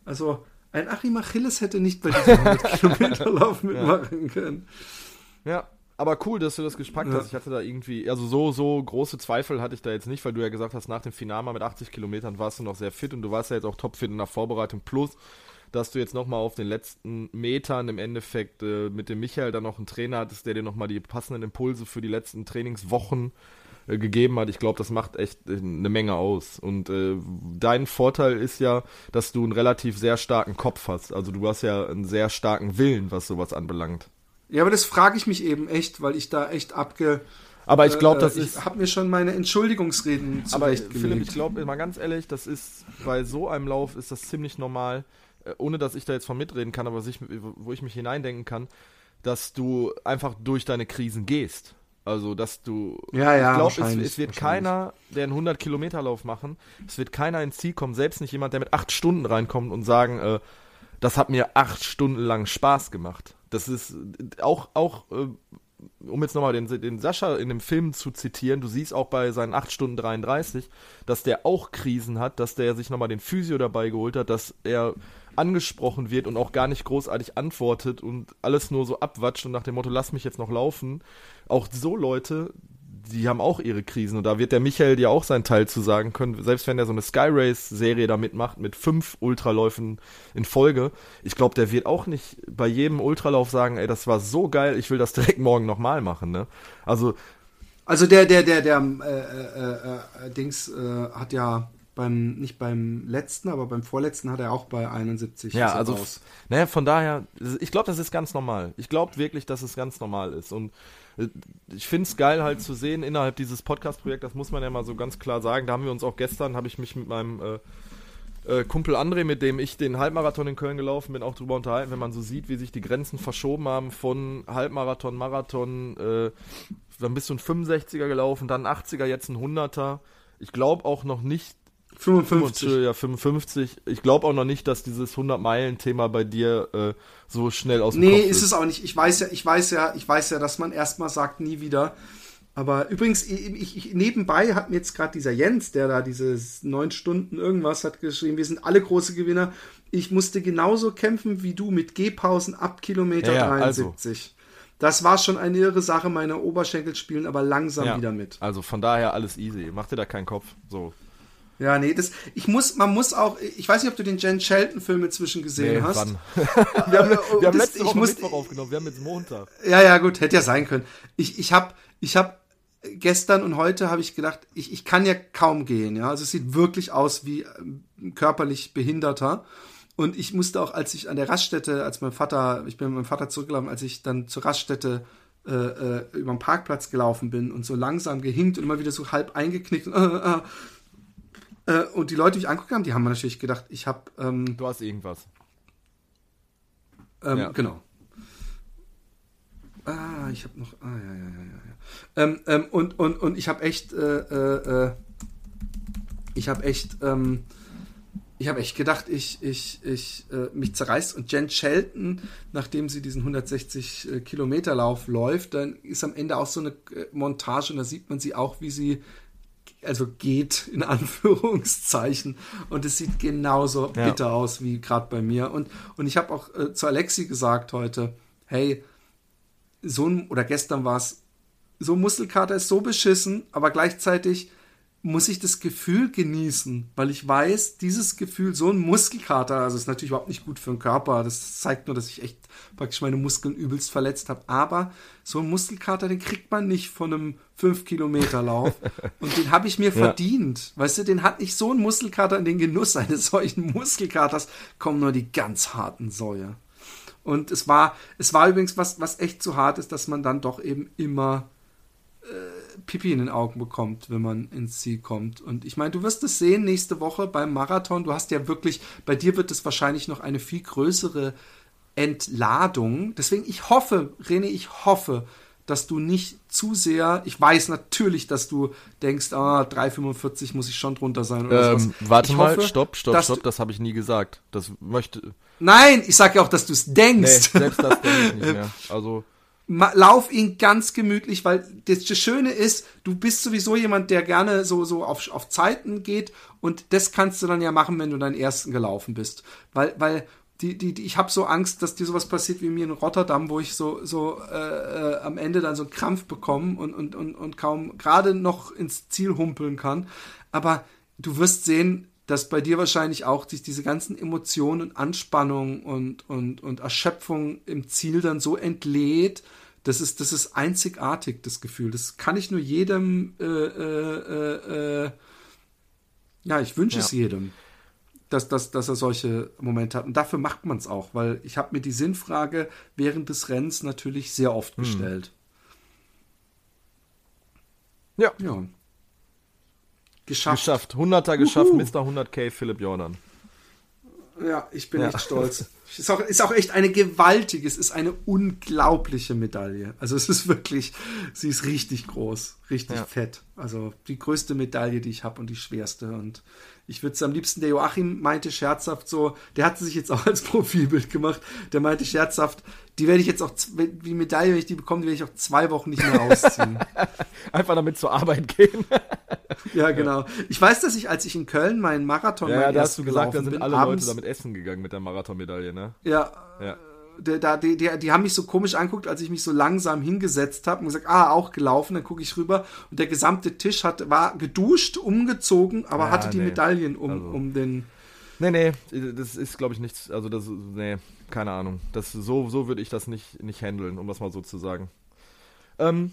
also ein Achim Achilles hätte nicht bei diesem 100 Kilometer Lauf mitmachen ja. können. Ja, aber cool, dass du das gespackt ja. hast. Ich hatte da irgendwie, also so, so große Zweifel hatte ich da jetzt nicht, weil du ja gesagt hast, nach dem Finale mit 80 Kilometern warst du noch sehr fit und du warst ja jetzt auch topfit in der Vorbereitung. Plus, dass du jetzt nochmal auf den letzten Metern im Endeffekt äh, mit dem Michael dann noch einen Trainer hattest, der dir nochmal die passenden Impulse für die letzten Trainingswochen äh, gegeben hat. Ich glaube, das macht echt äh, eine Menge aus. Und äh, dein Vorteil ist ja, dass du einen relativ sehr starken Kopf hast. Also du hast ja einen sehr starken Willen, was sowas anbelangt. Ja, aber das frage ich mich eben echt, weil ich da echt abge. Aber ich glaube, das äh, ist. Ich habe mir schon meine Entschuldigungsreden Aber ich, Philipp, ich glaube, mal ganz ehrlich, das ist bei so einem Lauf ist das ziemlich normal, äh, ohne dass ich da jetzt von mitreden kann, aber sich, wo ich mich hineindenken kann, dass du einfach durch deine Krisen gehst. Also, dass du. Ja, ja, ich glaube, es, es, wird keiner, der einen 100-Kilometer-Lauf machen, es wird keiner ins Ziel kommen, selbst nicht jemand, der mit acht Stunden reinkommt und sagen, äh, das hat mir acht Stunden lang Spaß gemacht. Das ist auch, auch äh, um jetzt nochmal den, den Sascha in dem Film zu zitieren, du siehst auch bei seinen 8 Stunden 33, dass der auch Krisen hat, dass der sich nochmal den Physio dabei geholt hat, dass er angesprochen wird und auch gar nicht großartig antwortet und alles nur so abwatscht und nach dem Motto, lass mich jetzt noch laufen. Auch so Leute, die haben auch ihre Krisen und da wird der Michael dir auch seinen Teil zu sagen können, selbst wenn er so eine Sky Race Serie da mitmacht mit fünf Ultraläufen in Folge. Ich glaube, der wird auch nicht bei jedem Ultralauf sagen, ey, das war so geil, ich will das direkt morgen nochmal machen, ne? Also also der der der der äh, äh, äh, Dings äh, hat ja beim nicht beim letzten, aber beim vorletzten hat er auch bei 71. Ja, also naja, von daher, ich glaube, das ist ganz normal. Ich glaube wirklich, dass es ganz normal ist und ich finde es geil halt zu sehen innerhalb dieses Podcast-Projekts, das muss man ja mal so ganz klar sagen. Da haben wir uns auch gestern, habe ich mich mit meinem äh, äh, Kumpel André, mit dem ich den Halbmarathon in Köln gelaufen bin, auch drüber unterhalten, wenn man so sieht, wie sich die Grenzen verschoben haben von Halbmarathon, Marathon, äh, dann bist du ein 65er gelaufen, dann ein 80er, jetzt ein 100er. Ich glaube auch noch nicht, 55. Ja, 55. Ich glaube auch noch nicht, dass dieses 100-Meilen-Thema bei dir äh, so schnell aus dem Nee, Kopf ist es auch nicht. Ich weiß ja, ich weiß ja, ich weiß ja, dass man erstmal sagt, nie wieder. Aber übrigens, ich, ich, nebenbei hat mir jetzt gerade dieser Jens, der da diese neun Stunden irgendwas hat geschrieben, wir sind alle große Gewinner. Ich musste genauso kämpfen wie du mit Gehpausen ab Kilometer ja, 73. Also. Das war schon eine irre Sache, meine Oberschenkel spielen aber langsam ja, wieder mit. Also von daher alles easy. Mach dir da keinen Kopf. So. Ja, nee, das, ich muss, man muss auch, ich weiß nicht, ob du den Jen Shelton-Film inzwischen gesehen nee, hast. Wann? wir haben, wir haben das, letzte Woche muss, Mittwoch aufgenommen, wir haben jetzt Montag. Ja, ja, gut, hätte ja sein können. Ich, ich habe, ich habe gestern und heute habe ich gedacht, ich, ich kann ja kaum gehen, ja. Also es sieht wirklich aus wie äh, körperlich Behinderter. Und ich musste auch, als ich an der Raststätte, als mein Vater, ich bin mit meinem Vater zurückgelaufen, als ich dann zur Raststätte äh, äh, über den Parkplatz gelaufen bin und so langsam gehinkt und immer wieder so halb eingeknickt und äh, äh, äh, und die Leute, die mich angeguckt haben, die haben natürlich gedacht, ich habe. Ähm, du hast irgendwas. Ähm, ja. Genau. Ah, ich habe noch. Ah, ja, ja, ja, ja. Ähm, ähm, und, und, und ich habe echt. Äh, äh, äh ich habe echt. Ähm, ich habe echt gedacht, ich, ich, ich äh, mich zerreißt. Und Jen Shelton, nachdem sie diesen 160 äh, Kilometer Lauf läuft, dann ist am Ende auch so eine äh, Montage und da sieht man sie auch, wie sie also geht in Anführungszeichen und es sieht genauso ja. bitter aus wie gerade bei mir und und ich habe auch äh, zu Alexi gesagt heute, hey, so ein oder gestern war es so ein Muskelkater ist so beschissen, aber gleichzeitig muss ich das Gefühl genießen, weil ich weiß, dieses Gefühl, so ein Muskelkater, also ist natürlich überhaupt nicht gut für den Körper, das zeigt nur, dass ich echt praktisch meine Muskeln übelst verletzt habe, aber so ein Muskelkater, den kriegt man nicht von einem 5-Kilometer-Lauf und den habe ich mir ja. verdient, weißt du, den hat nicht so ein Muskelkater in den Genuss eines solchen Muskelkaters, kommen nur die ganz harten Säue. Und es war, es war übrigens was, was echt zu hart ist, dass man dann doch eben immer äh, Pipi in den Augen bekommt, wenn man ins Ziel kommt. Und ich meine, du wirst es sehen nächste Woche beim Marathon. Du hast ja wirklich, bei dir wird es wahrscheinlich noch eine viel größere Entladung. Deswegen, ich hoffe, René, ich hoffe, dass du nicht zu sehr, ich weiß natürlich, dass du denkst, ah, 3,45 muss ich schon drunter sein oder ähm, Warte ich mal, hoffe, stopp, stopp, stopp, das habe ich nie gesagt. Das möchte. Nein, ich sage ja auch, dass du es denkst. Nee, selbst das denke ich nicht mehr. Also lauf ihn ganz gemütlich, weil das Schöne ist, du bist sowieso jemand, der gerne so, so auf, auf Zeiten geht und das kannst du dann ja machen, wenn du deinen ersten gelaufen bist. Weil, weil die, die, die, ich habe so Angst, dass dir sowas passiert wie mir in Rotterdam, wo ich so, so äh, äh, am Ende dann so einen Krampf bekomme und, und, und, und kaum gerade noch ins Ziel humpeln kann. Aber du wirst sehen, dass bei dir wahrscheinlich auch sich diese ganzen Emotionen und Anspannung und, und, und Erschöpfung im Ziel dann so entlädt, das ist, das ist einzigartig, das Gefühl. Das kann ich nur jedem, äh, äh, äh, ja, ich wünsche ja. es jedem, dass, dass, dass er solche Momente hat. Und dafür macht man es auch, weil ich habe mir die Sinnfrage während des Rennens natürlich sehr oft hm. gestellt. Ja. Ja. Geschafft. Geschafft. 100er geschafft, Uhu. Mr. 100k Philipp Jordan. Ja, ich bin ja. echt stolz. Ist auch, ist auch echt eine gewaltige, es ist eine unglaubliche Medaille. Also es ist wirklich, sie ist richtig groß, richtig ja. fett. Also die größte Medaille, die ich habe und die schwerste. Und ich würde es am liebsten, der Joachim meinte scherzhaft so, der hat sich jetzt auch als Profilbild gemacht, der meinte scherzhaft, die werde ich jetzt auch, die Medaille, wenn ich die bekomme, die werde ich auch zwei Wochen nicht mehr ausziehen. Einfach damit zur Arbeit gehen. ja, genau. Ich weiß, dass ich, als ich in Köln meinen Marathon Ja, ja da hast du gesagt, da sind bin, alle abends, Leute damit essen gegangen mit der Marathonmedaille, ne? Ja. ja die, die, die, die haben mich so komisch anguckt, als ich mich so langsam hingesetzt habe und gesagt, ah, auch gelaufen, dann gucke ich rüber und der gesamte Tisch hat, war geduscht, umgezogen, aber ja, hatte die nee. Medaillen um, also. um den. Nee, nee, das ist, glaube ich, nichts, also das, nee, keine Ahnung. Das, so, so würde ich das nicht, nicht handeln, um das mal so zu sagen. Ähm,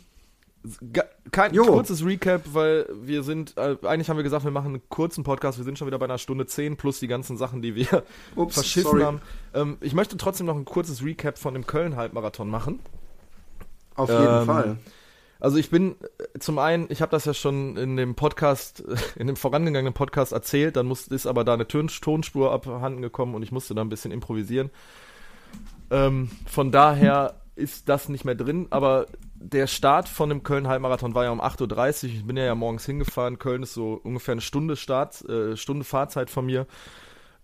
kein jo. kurzes Recap, weil wir sind, äh, eigentlich haben wir gesagt, wir machen einen kurzen Podcast, wir sind schon wieder bei einer Stunde zehn plus die ganzen Sachen, die wir Ups, verschissen sorry. haben. Ähm, ich möchte trotzdem noch ein kurzes Recap von dem Köln-Halbmarathon machen. Auf jeden ähm, Fall. Also ich bin äh, zum einen, ich habe das ja schon in dem Podcast, in dem vorangegangenen Podcast erzählt, dann muss, ist aber da eine Tonspur abhanden gekommen und ich musste da ein bisschen improvisieren. Ähm, von daher ist das nicht mehr drin, aber der Start von dem Köln-Halbmarathon war ja um 8.30 Uhr. Ich bin ja, ja morgens hingefahren. Köln ist so ungefähr eine Stunde Start, äh, Stunde Fahrzeit von mir.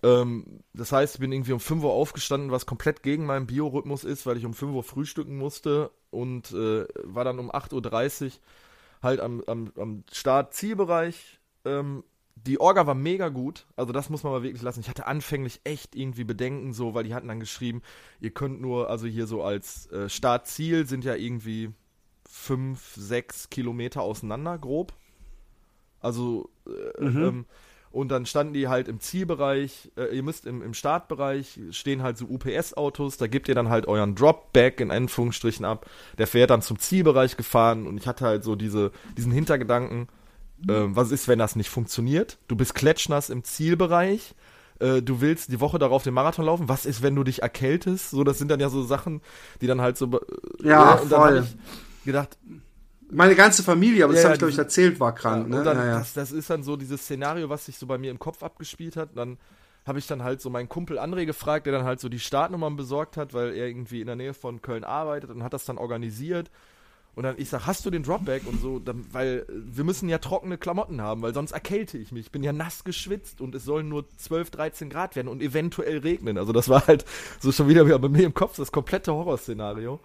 Ähm, das heißt, ich bin irgendwie um 5 Uhr aufgestanden, was komplett gegen meinen Biorhythmus ist, weil ich um 5 Uhr frühstücken musste und äh, war dann um 8.30 Uhr halt am, am, am Start-Zielbereich. Ähm, die Orga war mega gut, also das muss man mal wirklich lassen. Ich hatte anfänglich echt irgendwie Bedenken, so, weil die hatten dann geschrieben, ihr könnt nur, also hier so als äh, Startziel sind ja irgendwie fünf, sechs Kilometer auseinander, grob. Also, äh, mhm. ähm, und dann standen die halt im Zielbereich, äh, ihr müsst im, im Startbereich stehen halt so UPS-Autos, da gebt ihr dann halt euren Dropback in Anführungsstrichen ab. Der fährt dann zum Zielbereich gefahren und ich hatte halt so diese, diesen Hintergedanken, äh, was ist, wenn das nicht funktioniert? Du bist klatschnass im Zielbereich, äh, du willst die Woche darauf den Marathon laufen, was ist, wenn du dich erkältest? So, das sind dann ja so Sachen, die dann halt so. Äh, ja, und voll. Gedacht, meine ganze Familie, aber das habe ich, glaube ich, erzählt, war krank. Ja, ne? dann, ja, ja. Das, das, ist dann so dieses Szenario, was sich so bei mir im Kopf abgespielt hat. Dann habe ich dann halt so meinen Kumpel André gefragt, der dann halt so die Startnummern besorgt hat, weil er irgendwie in der Nähe von Köln arbeitet und hat das dann organisiert. Und dann ich sag, hast du den Dropback und so, dann, weil wir müssen ja trockene Klamotten haben, weil sonst erkälte ich mich. Ich bin ja nass geschwitzt und es sollen nur 12, 13 Grad werden und eventuell regnen. Also das war halt so schon wieder bei mir im Kopf das komplette Horrorszenario.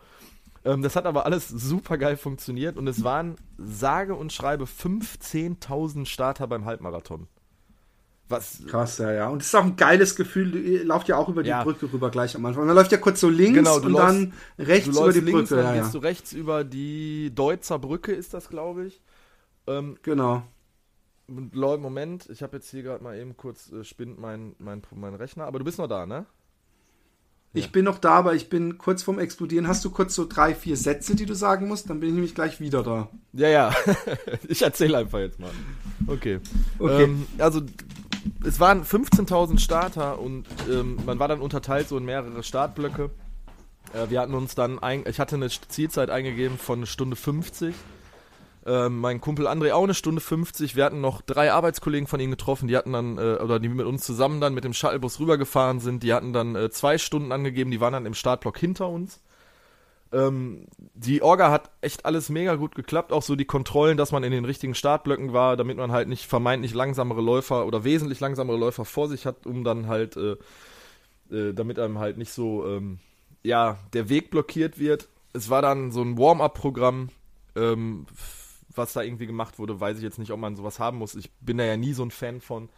Ähm, das hat aber alles super geil funktioniert und es waren sage und schreibe 15.000 Starter beim Halbmarathon. Was, Krass, ja, ja. Und es ist auch ein geiles Gefühl, ihr lauft ja auch über die ja. Brücke rüber gleich am Anfang. Man läuft ja kurz so links genau, und läufst, dann rechts über die links, Brücke. Dann ja, gehst ja. du rechts über die Deutzer Brücke, ist das, glaube ich. Ähm, genau. Moment, ich habe jetzt hier gerade mal eben kurz äh, spinnt mein, mein, mein Rechner, aber du bist noch da, ne? Ich bin noch da, aber ich bin kurz vorm Explodieren. Hast du kurz so drei, vier Sätze, die du sagen musst? Dann bin ich nämlich gleich wieder da. Ja, ja. ich erzähle einfach jetzt mal. Okay. Okay. Ähm, also, es waren 15.000 Starter und ähm, man war dann unterteilt so in mehrere Startblöcke. Äh, wir hatten uns dann, ein, ich hatte eine Zielzeit eingegeben von eine Stunde 50. Ähm, mein Kumpel André auch eine Stunde 50. Wir hatten noch drei Arbeitskollegen von ihm getroffen, die hatten dann, äh, oder die mit uns zusammen dann mit dem Shuttlebus rübergefahren sind. Die hatten dann äh, zwei Stunden angegeben, die waren dann im Startblock hinter uns. Ähm, die Orga hat echt alles mega gut geklappt, auch so die Kontrollen, dass man in den richtigen Startblöcken war, damit man halt nicht vermeintlich langsamere Läufer oder wesentlich langsamere Läufer vor sich hat, um dann halt, äh, äh, damit einem halt nicht so, ähm, ja, der Weg blockiert wird. Es war dann so ein Warm-up-Programm, ähm, was da irgendwie gemacht wurde, weiß ich jetzt nicht, ob man sowas haben muss. Ich bin da ja nie so ein Fan von.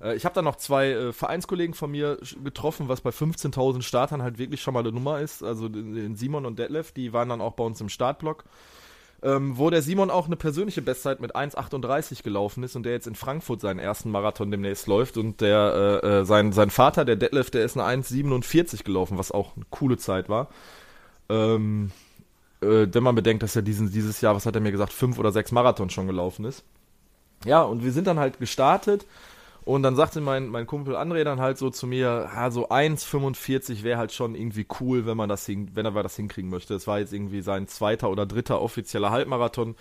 Äh, ich habe da noch zwei äh, Vereinskollegen von mir getroffen, was bei 15.000 Startern halt wirklich schon mal eine Nummer ist. Also den Simon und Detlef, die waren dann auch bei uns im Startblock. Ähm, wo der Simon auch eine persönliche Bestzeit mit 1,38 gelaufen ist und der jetzt in Frankfurt seinen ersten Marathon demnächst läuft und der äh, äh sein, sein Vater, der Detlef, der ist eine 1,47 gelaufen, was auch eine coole Zeit war. Ähm, äh, wenn man bedenkt, dass er diesen, dieses Jahr, was hat er mir gesagt, fünf oder sechs Marathons schon gelaufen ist. Ja, und wir sind dann halt gestartet und dann sagte mein, mein Kumpel André dann halt so zu mir, ja, so 1,45 wäre halt schon irgendwie cool, wenn man das hin, wenn er das hinkriegen möchte. Es war jetzt irgendwie sein zweiter oder dritter offizieller Halbmarathon.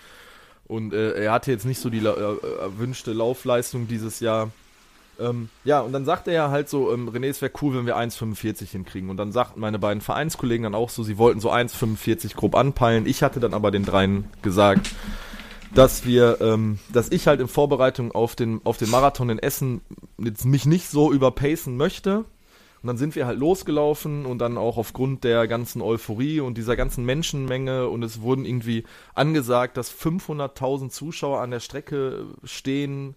Und äh, er hatte jetzt nicht so die äh, erwünschte Laufleistung dieses Jahr. Ähm, ja, und dann sagte er halt so, ähm, René, es wäre cool, wenn wir 1,45 hinkriegen. Und dann sagten meine beiden Vereinskollegen dann auch so, sie wollten so 1,45 grob anpeilen. Ich hatte dann aber den dreien gesagt, dass wir, ähm, dass ich halt in Vorbereitung auf den, auf den Marathon in Essen jetzt mich nicht so überpacen möchte. Und dann sind wir halt losgelaufen und dann auch aufgrund der ganzen Euphorie und dieser ganzen Menschenmenge und es wurden irgendwie angesagt, dass 500.000 Zuschauer an der Strecke stehen,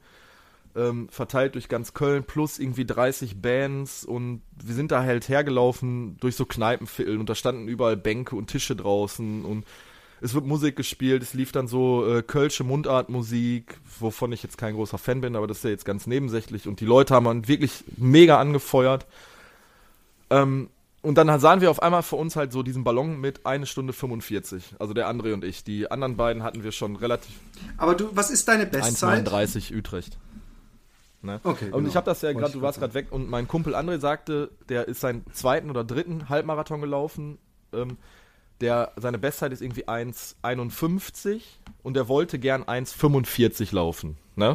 ähm, verteilt durch ganz Köln, plus irgendwie 30 Bands und wir sind da halt hergelaufen durch so Kneipenviertel und da standen überall Bänke und Tische draußen und es wird Musik gespielt, es lief dann so äh, kölsche Mundartmusik, wovon ich jetzt kein großer Fan bin, aber das ist ja jetzt ganz nebensächlich und die Leute haben dann wirklich mega angefeuert. Ähm, und dann sahen wir auf einmal vor uns halt so diesen Ballon mit 1 Stunde 45. Also der André und ich. Die anderen beiden hatten wir schon relativ. Aber du, was ist deine Bestzeit? 1,39 Utrecht. Ne? Okay. Und genau. ich habe das ja gerade, du warst gerade weg und mein Kumpel André sagte, der ist seinen zweiten oder dritten Halbmarathon gelaufen. Ähm, der, seine Bestzeit ist irgendwie 1,51 und er wollte gern 1,45 laufen. Ne?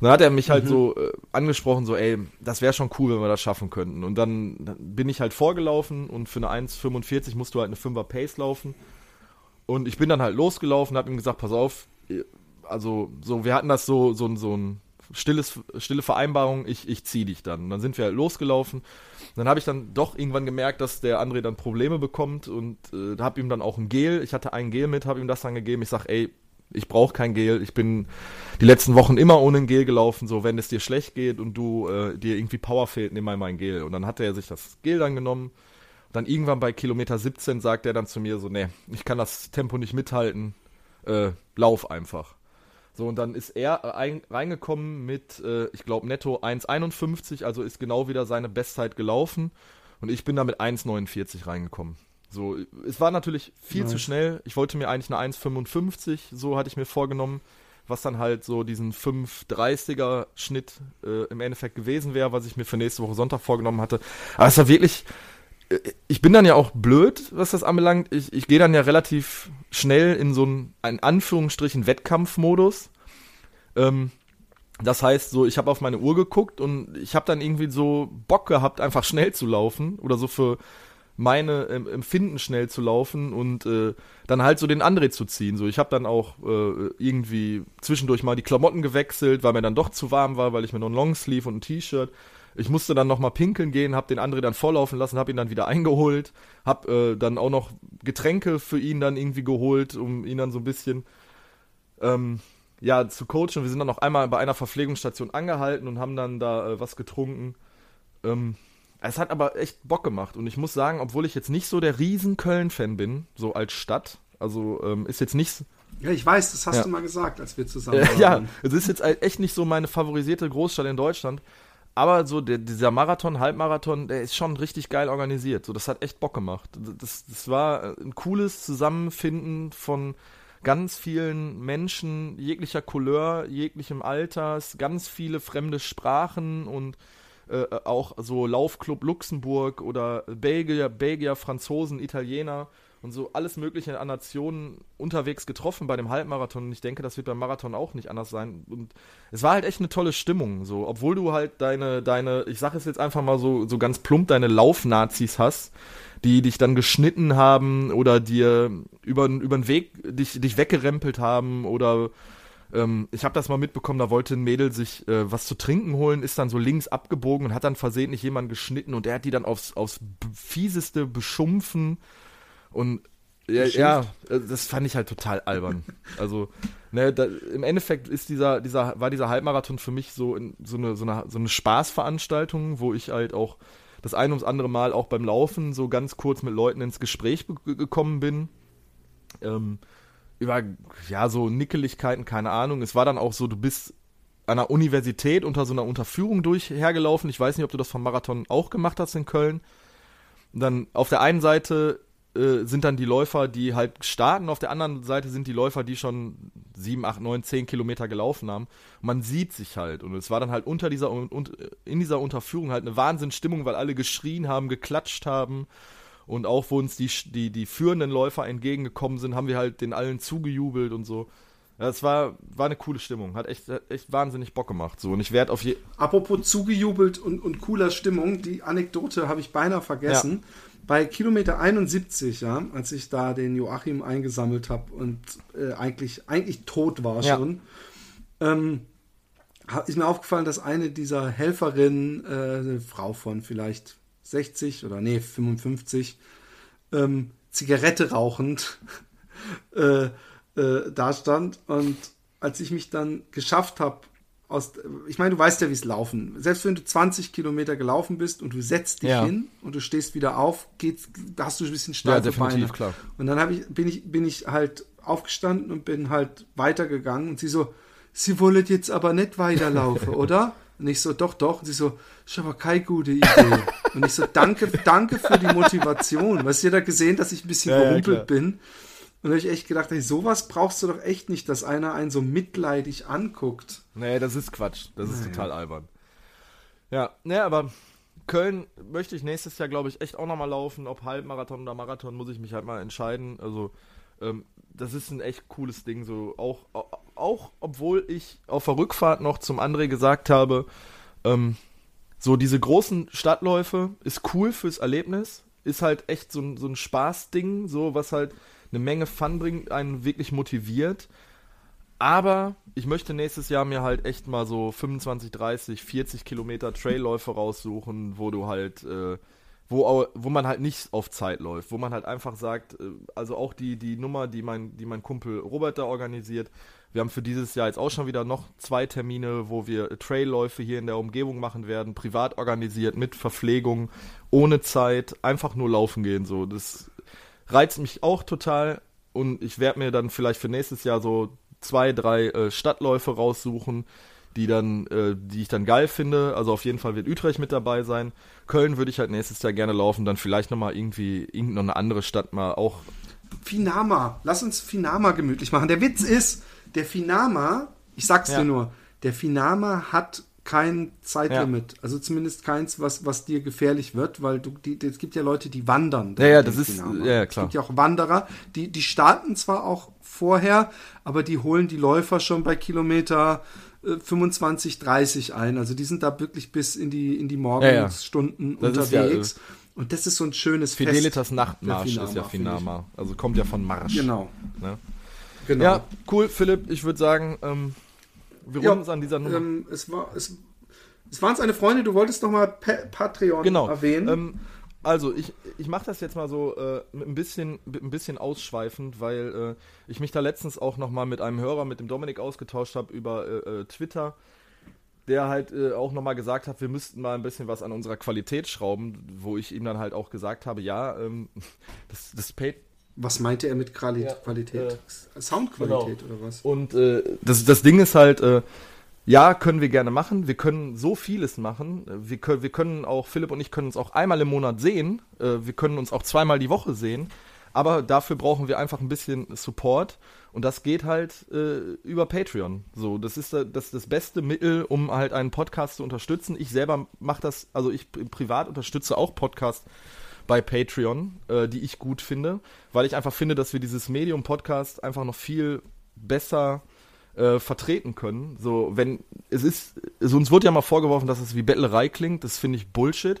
Und dann hat er mich halt mhm. so äh, angesprochen, so, ey, das wäre schon cool, wenn wir das schaffen könnten. Und dann, dann bin ich halt vorgelaufen und für eine 1,45 musst du halt eine 5er Pace laufen. Und ich bin dann halt losgelaufen, habe ihm gesagt, pass auf, also so, wir hatten das so, so, so ein stilles, stille Vereinbarung, ich, ich zieh dich dann. Und dann sind wir halt losgelaufen. Dann habe ich dann doch irgendwann gemerkt, dass der André dann Probleme bekommt und äh, habe ihm dann auch ein Gel, ich hatte ein Gel mit, habe ihm das dann gegeben. Ich sag, ey, ich brauche kein Gel. Ich bin die letzten Wochen immer ohne ein Gel gelaufen. So, wenn es dir schlecht geht und du äh, dir irgendwie Power fehlt, nimm mal mein Gel. Und dann hat er sich das Gel dann genommen. Dann irgendwann bei Kilometer 17 sagt er dann zu mir so, nee, ich kann das Tempo nicht mithalten. Äh, lauf einfach. So, und dann ist er äh, ein, reingekommen mit, äh, ich glaube, netto 1,51, also ist genau wieder seine Bestzeit gelaufen. Und ich bin da mit 1,49 reingekommen. So, es war natürlich viel nice. zu schnell. Ich wollte mir eigentlich eine 1,55, so hatte ich mir vorgenommen, was dann halt so diesen 5,30er Schnitt äh, im Endeffekt gewesen wäre, was ich mir für nächste Woche Sonntag vorgenommen hatte. Aber es war wirklich, ich bin dann ja auch blöd, was das anbelangt. Ich, ich gehe dann ja relativ schnell in so einen, in Anführungsstrichen, Wettkampfmodus. Ähm, das heißt, so, ich habe auf meine Uhr geguckt und ich habe dann irgendwie so Bock gehabt, einfach schnell zu laufen oder so für meine ähm, Empfinden schnell zu laufen und äh, dann halt so den André zu ziehen. So, ich habe dann auch äh, irgendwie zwischendurch mal die Klamotten gewechselt, weil mir dann doch zu warm war, weil ich mir noch ein Longsleeve und ein T-Shirt. Ich musste dann noch mal pinkeln gehen, habe den André dann vorlaufen lassen, habe ihn dann wieder eingeholt, habe äh, dann auch noch Getränke für ihn dann irgendwie geholt, um ihn dann so ein bisschen ähm, ja, zu coachen. Wir sind dann noch einmal bei einer Verpflegungsstation angehalten und haben dann da äh, was getrunken. Ähm, es hat aber echt Bock gemacht und ich muss sagen, obwohl ich jetzt nicht so der riesen Köln-Fan bin, so als Stadt, also ähm, ist jetzt nicht Ja, ich weiß, das hast Ja. du mal gesagt, als wir zusammen waren. ja, es ist jetzt halt echt nicht so meine favorisierte Großstadt in Deutschland. Aber so der, dieser Marathon, Halbmarathon, der ist schon richtig geil organisiert. So, das hat echt Bock gemacht. Das, das war ein cooles Zusammenfinden von ganz vielen Menschen jeglicher Couleur, jeglichem Alters, ganz viele fremde Sprachen und äh, auch so Laufclub Luxemburg oder Belgier, Belgier, Franzosen, Italiener und so alles Mögliche an Nationen unterwegs getroffen bei dem Halbmarathon. Und ich denke, das wird beim Marathon auch nicht anders sein. Und es war halt echt eine tolle Stimmung, so, obwohl du halt deine, deine, ich sag es jetzt einfach mal so, so ganz plump, deine Laufnazis hast, die dich dann geschnitten haben oder dir über, über den Weg dich, dich weggerempelt haben oder ähm, ich habe das mal mitbekommen, da wollte ein Mädel sich äh, was zu trinken holen, ist dann so links abgebogen und hat dann versehentlich jemanden geschnitten und der hat die dann aufs, aufs fieseste beschumpfen und ja, ja, äh, das fand ich halt total albern. Also, ne, da, im Endeffekt ist dieser, dieser, war dieser Halbmarathon für mich so, in, so, eine, so, eine, so eine Spaßveranstaltung, wo ich halt auch das ein ums andere Mal auch beim Laufen so ganz kurz mit Leuten ins Gespräch ge- gekommen bin. Ähm, über, ja, so Nickeligkeiten, keine Ahnung. Es war dann auch so, du bist an einer Universität unter so einer Unterführung durchhergelaufen. Ich weiß nicht, ob du das vom Marathon auch gemacht hast in Köln. Und dann auf der einen Seite äh, sind dann die Läufer, die halt starten, auf der anderen Seite sind die Läufer, die schon sieben, acht, neun, zehn Kilometer gelaufen haben. Und man sieht sich halt. Und es war dann halt unter dieser und, und in dieser Unterführung halt eine Wahnsinnsstimmung, weil alle geschrien haben, geklatscht haben. Und auch wo uns die, die, die führenden Läufer entgegengekommen sind, haben wir halt den allen zugejubelt und so. Ja, es war, war eine coole Stimmung. Hat echt, hat echt wahnsinnig Bock gemacht. So. Und ich werde auf je. Apropos zugejubelt und, und cooler Stimmung, die Anekdote habe ich beinahe vergessen. Bei Kilometer 71, ja, als ich da den Joachim eingesammelt habe und äh, eigentlich, eigentlich tot war Ja. schon, ähm, ist mir aufgefallen, dass eine dieser Helferinnen, äh, eine Frau von vielleicht 60 oder nee, 55, ähm, Zigarette rauchend äh, äh, da stand. Und als ich mich dann geschafft habe, aus, ich meine, du weißt ja, wie es laufen. Selbst wenn du 20 Kilometer gelaufen bist und du setzt dich Ja. hin und du stehst wieder auf, geht's, da hast du ein bisschen steife definitiv, Beine. klar. Und dann ich, bin, ich, bin ich halt aufgestanden und bin halt weitergegangen und sie so, sie wollen jetzt aber nicht weiterlaufen, oder? Und ich so, doch, doch. Und sie so, ist aber keine gute Idee. Und ich so, danke, danke für die Motivation. Weißt du, ihr da gesehen, dass ich ein bisschen Ja, ja, gerumpelt klar. bin. Und da habe ich echt gedacht, ey, sowas brauchst du doch echt nicht, dass einer einen so mitleidig anguckt. Nee, das ist Quatsch. Das ist Naja. total albern. Ja, ne, aber Köln möchte ich nächstes Jahr, glaube ich, echt auch nochmal laufen. Ob Halbmarathon oder Marathon, muss ich mich halt mal entscheiden. Also, ähm, das ist ein echt cooles Ding. So, auch, auch, auch obwohl ich auf der Rückfahrt noch zum André gesagt habe, ähm, so diese großen Stadtläufe ist cool fürs Erlebnis, ist halt echt so ein, so ein Spaßding, so was halt eine Menge Fun bringt, einen wirklich motiviert. Aber ich möchte nächstes Jahr mir halt echt mal so 25, 30, 40 Kilometer Trailläufe raussuchen, wo du halt, äh, wo, wo man halt nicht auf Zeit läuft, wo man halt einfach sagt, äh, also auch die, die Nummer, die mein, die mein Kumpel Robert da organisiert. Wir haben für dieses Jahr jetzt auch schon wieder noch zwei Termine, wo wir Trailläufe hier in der Umgebung machen werden, privat organisiert, mit Verpflegung, ohne Zeit, einfach nur laufen gehen. So, das reizt mich auch total und ich werde mir dann vielleicht für nächstes Jahr so zwei, drei äh, Stadtläufe raussuchen, die dann, äh, die ich dann geil finde. Also auf jeden Fall wird Utrecht mit dabei sein. Köln würde ich halt nächstes Jahr gerne laufen, dann vielleicht nochmal irgendwie irgendeine andere Stadt mal auch. Finama, lass uns Finama gemütlich machen. Der Witz ist, der Finama, ich sag's Ja. dir nur, der Finama hat kein Zeitlimit. Also zumindest keins, was, was dir gefährlich wird, weil du, die, es gibt ja Leute, die wandern. Ja, ja, das ist- Finama. ja, ja, Es klar. gibt ja auch Wanderer, die, die starten zwar auch vorher, aber die holen die Läufer schon bei Kilometer äh, 25, 30 ein. Also die sind da wirklich bis in die, in die Morgenstunden ist ja, unterwegs. Und das ist so ein schönes Fidelitas Fest. Nachtmarsch der ist ja. Finama. Also kommt ja von Marsch. Genau. Ne? genau. Ja, cool, Philipp. Ich würde sagen, ähm, wir Ja, runden es an dieser Nummer. Ähm, es war es, es waren seine Freunde, du wolltest noch mal Pa- Patreon genau. erwähnen. Ähm, also, ich, ich mache das jetzt mal so äh, ein bisschen, ein bisschen ausschweifend, weil äh, ich mich da letztens auch nochmal mit einem Hörer, mit dem Dominik, ausgetauscht habe über äh, äh, Twitter, der halt äh, auch nochmal gesagt hat, wir müssten mal ein bisschen was an unserer Qualität schrauben, wo ich ihm dann halt auch gesagt habe, ja, ähm, das, das Paid Was meinte er mit Quali Ja, Qualität? äh, Soundqualität genau. oder was? Und äh, das, das Ding ist halt, äh, ja, können wir gerne machen. Wir können so vieles machen. Wir können, wir können auch, Philipp und ich können uns auch einmal im Monat sehen. Äh, wir können uns auch zweimal die Woche sehen. Aber dafür brauchen wir einfach ein bisschen Support. Und das geht halt äh, über Patreon. So, das ist äh, das, das beste Mittel, um halt einen Podcast zu unterstützen. Ich selber mache das, also ich pri- privat unterstütze auch Podcasts bei Patreon, äh, die ich gut finde, weil ich einfach finde, dass wir dieses Medium Podcast einfach noch viel besser äh, vertreten können. So, wenn es ist, also uns wurde ja mal vorgeworfen, dass es wie Bettlerei klingt. Das finde ich Bullshit.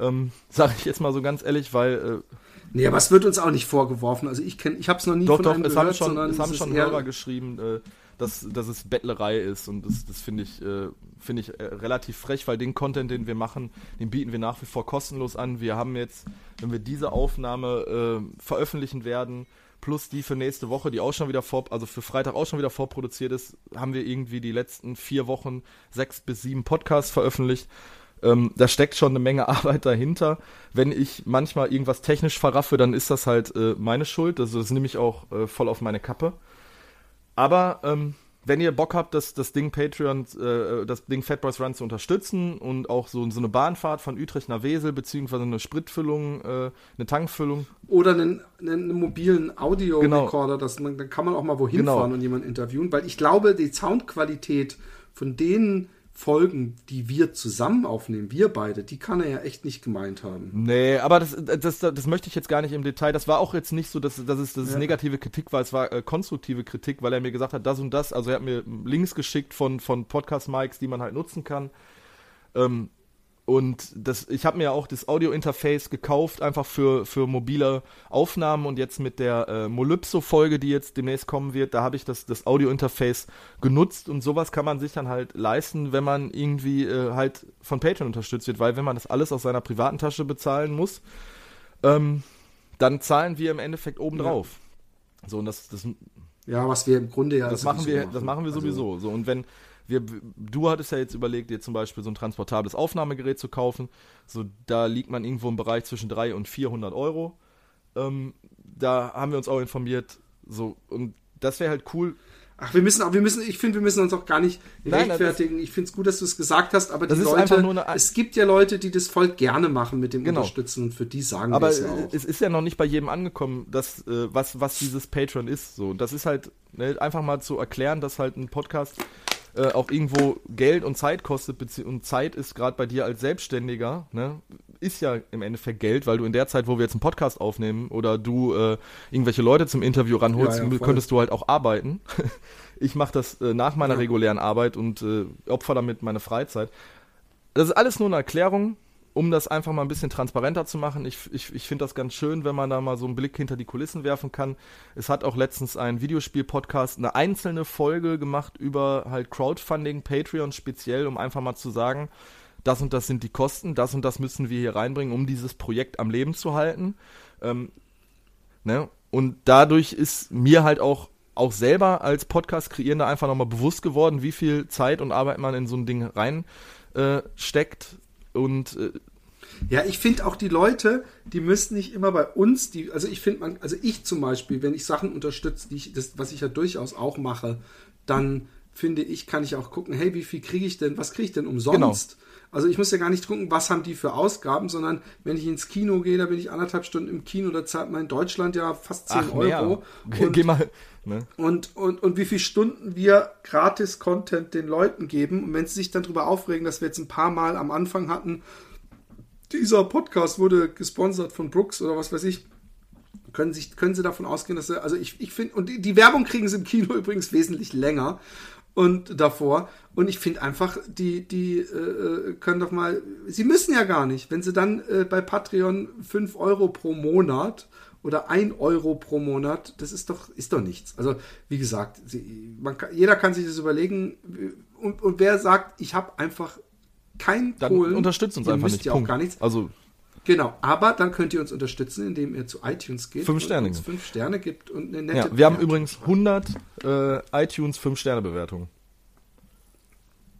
Ähm, Sage ich jetzt mal so ganz ehrlich, weil äh, Nee, aber es wird uns auch nicht vorgeworfen. Also ich kenne, ich habe es noch nie doch, von doch, einem es gehört, haben schon, sondern es haben schon Hörer geschrieben, äh, dass, dass es Bettlerei ist und das, das finde ich, äh, finde ich äh, relativ frech, weil den Content, den wir machen, den bieten wir nach wie vor kostenlos an. Wir haben jetzt, wenn wir diese Aufnahme äh, veröffentlichen werden, plus die für nächste Woche, die auch schon wieder vor, also für Freitag auch schon wieder vorproduziert ist, haben wir irgendwie die letzten vier Wochen sechs bis sieben Podcasts veröffentlicht. Ähm, da steckt schon eine Menge Arbeit dahinter. Wenn ich manchmal irgendwas technisch verraffe, dann ist das halt äh, meine Schuld. Also das nehme ich auch äh, voll auf meine Kappe. Aber ähm, wenn ihr Bock habt, das, das Ding Patreon, äh, das Ding Fat Boys Run zu unterstützen und auch so, so eine Bahnfahrt von Utrecht nach Wesel, beziehungsweise eine Spritfüllung, äh, eine Tankfüllung, Oder einen, einen mobilen Audio-Recorder, man, dann kann man auch mal wohin Genau. fahren und jemanden interviewen, weil ich glaube, die Soundqualität von den Folgen, die wir zusammen aufnehmen, wir beide, die kann er ja echt nicht gemeint haben. Nee, aber das, das, das, möchte ich jetzt gar nicht im Detail. Das war auch jetzt nicht so, dass, dass es, dass es Ja. negative Kritik war. Es war äh, konstruktive Kritik, weil er mir gesagt hat, das und das. Also er hat mir Links geschickt von, von Podcast-Mics, die man halt nutzen kann. Ähm, und das, ich habe mir auch das Audio-Interface gekauft, einfach für, für mobile Aufnahmen. Und jetzt mit der äh, Molypso-Folge, die jetzt demnächst kommen wird, da habe ich das, das Audio-Interface genutzt. Und sowas kann man sich dann halt leisten, wenn man irgendwie äh, halt von Patreon unterstützt wird. Weil wenn man das alles aus seiner privaten Tasche bezahlen muss, ähm, dann zahlen wir im Endeffekt obendrauf. So, und das, das, Ja, was wir im Grunde ja das machen wir, das machen wir Also, sowieso. So, und wenn wir, du hattest ja jetzt überlegt, dir zum Beispiel so ein transportables Aufnahmegerät zu kaufen. So, da liegt man irgendwo im Bereich zwischen 300 und 400 Euro. Ähm, da haben wir uns auch informiert. So, und das wäre halt cool. Ach, wir müssen, auch- wir müssen, ich finde, wir müssen uns auch gar nicht Nein, nein, rechtfertigen. ich finde es gut, dass du es gesagt hast, aber die Leute, eine- es gibt ja Leute, die das voll gerne machen mit dem Genau. Unterstützen und für die sagen Aber wir es ja auch. es ist ja noch nicht bei jedem angekommen, dass, äh, was, was dieses Patreon ist. So, das ist halt ne, einfach mal zu erklären, dass halt ein Podcast äh, auch irgendwo Geld und Zeit kostet. Und Zeit ist gerade bei dir als Selbstständiger, ne, ist ja im Endeffekt Geld, weil du in der Zeit, wo wir jetzt einen Podcast aufnehmen oder du äh, irgendwelche Leute zum Interview ranholst, Ja, ja, könntest du halt auch arbeiten. ich mache das äh, nach meiner Ja. regulären Arbeit und äh, opfer damit meine Freizeit. Das ist alles nur eine Erklärung, um das einfach mal ein bisschen transparenter zu machen. Ich, ich, ich finde das ganz schön, wenn man da mal so einen Blick hinter die Kulissen werfen kann. Es hat auch letztens ein Videospiel-Podcast eine einzelne Folge gemacht über halt Crowdfunding, Patreon speziell, um einfach mal zu sagen, das und das sind die Kosten, das und das müssen wir hier reinbringen, um dieses Projekt am Leben zu halten. Ähm, ne? Und dadurch ist mir halt auch, auch selber als Podcast-Kreierender einfach nochmal bewusst geworden, wie viel Zeit und Arbeit man in so ein Ding rein äh. Und äh, Ja, ich finde auch die Leute, die müssen nicht immer bei uns, die, also ich finde man, also ich zum Beispiel, wenn ich Sachen unterstütze, die ich, das, was ich ja durchaus auch mache, dann finde ich, kann ich auch gucken, hey, wie viel kriege ich denn, was kriege ich denn umsonst? Also ich muss ja gar nicht gucken, was haben die für Ausgaben, sondern wenn ich ins Kino gehe, da bin ich anderthalb Stunden im Kino, da zahlt man in Deutschland ja fast 10 ach, mehr. Euro. Geh, Und geh mal. Ne? und, und, und wie viele Stunden wir gratis Content den Leuten geben. Und wenn sie sich dann darüber aufregen, dass wir jetzt ein paar Mal am Anfang hatten, dieser Podcast wurde gesponsert von Brooks oder was weiß ich, können, sich, können sie davon ausgehen, dass sie, also ich, ich finde, und die, die Werbung kriegen sie im Kino übrigens wesentlich länger und davor. Und ich finde einfach, die, die äh, können doch mal, sie müssen ja gar nicht, wenn sie dann äh, bei Patreon 5 Euro pro Monat oder 1 Euro pro Monat, das ist doch, ist doch nichts. Also, wie gesagt, sie, man kann, jeder kann sich das überlegen. Und, und wer sagt, ich habe einfach kein Dann unterstützt uns einfach nicht. ja auch Punkt. gar nichts. Also Genau, aber dann könnt ihr uns unterstützen, indem ihr zu iTunes geht Fünf und Sterne uns gibt. fünf Sterne gibt und eine nette Ja, wir haben Bewertung übrigens schreibt. 100 äh, iTunes 5-Sterne-Bewertungen.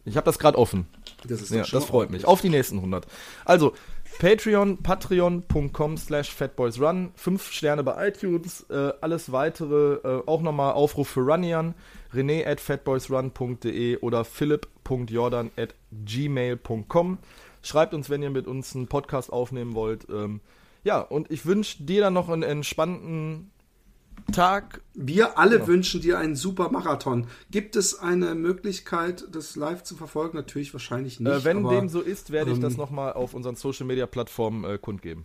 Ich habe das gerade offen. Das ist Ja, das freut mich. Auf die nächsten 100. Also, Patreon, patreon.com slash fatboysrun. Fünf Sterne bei iTunes. Äh, alles weitere, äh, auch nochmal Aufruf für Runnian. René at fatboysrun.de oder philipp.jordan at gmail.com. Schreibt uns, wenn ihr mit uns einen Podcast aufnehmen wollt. Ähm, ja, und ich wünsche dir dann noch einen entspannten Tag. Wir alle ja. wünschen dir einen super Marathon. Gibt es eine Möglichkeit, das live zu verfolgen? Natürlich wahrscheinlich nicht. Äh, wenn aber, dem so ist, werde ich ähm, das nochmal auf unseren Social Media Plattformen äh, kundgeben.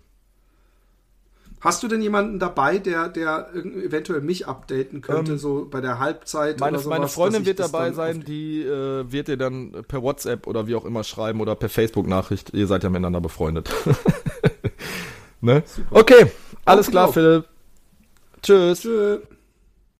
Hast du denn jemanden dabei, der, der eventuell mich updaten könnte, ähm, so bei der Halbzeit? Meine, oder sowas, meine Freundin wird dabei sein, die äh, wird dir dann per WhatsApp oder wie auch immer schreiben oder per Facebook-Nachricht. Ihr seid ja miteinander befreundet. ne? Okay, alles klar, Philipp. Tschüss. Tschüss.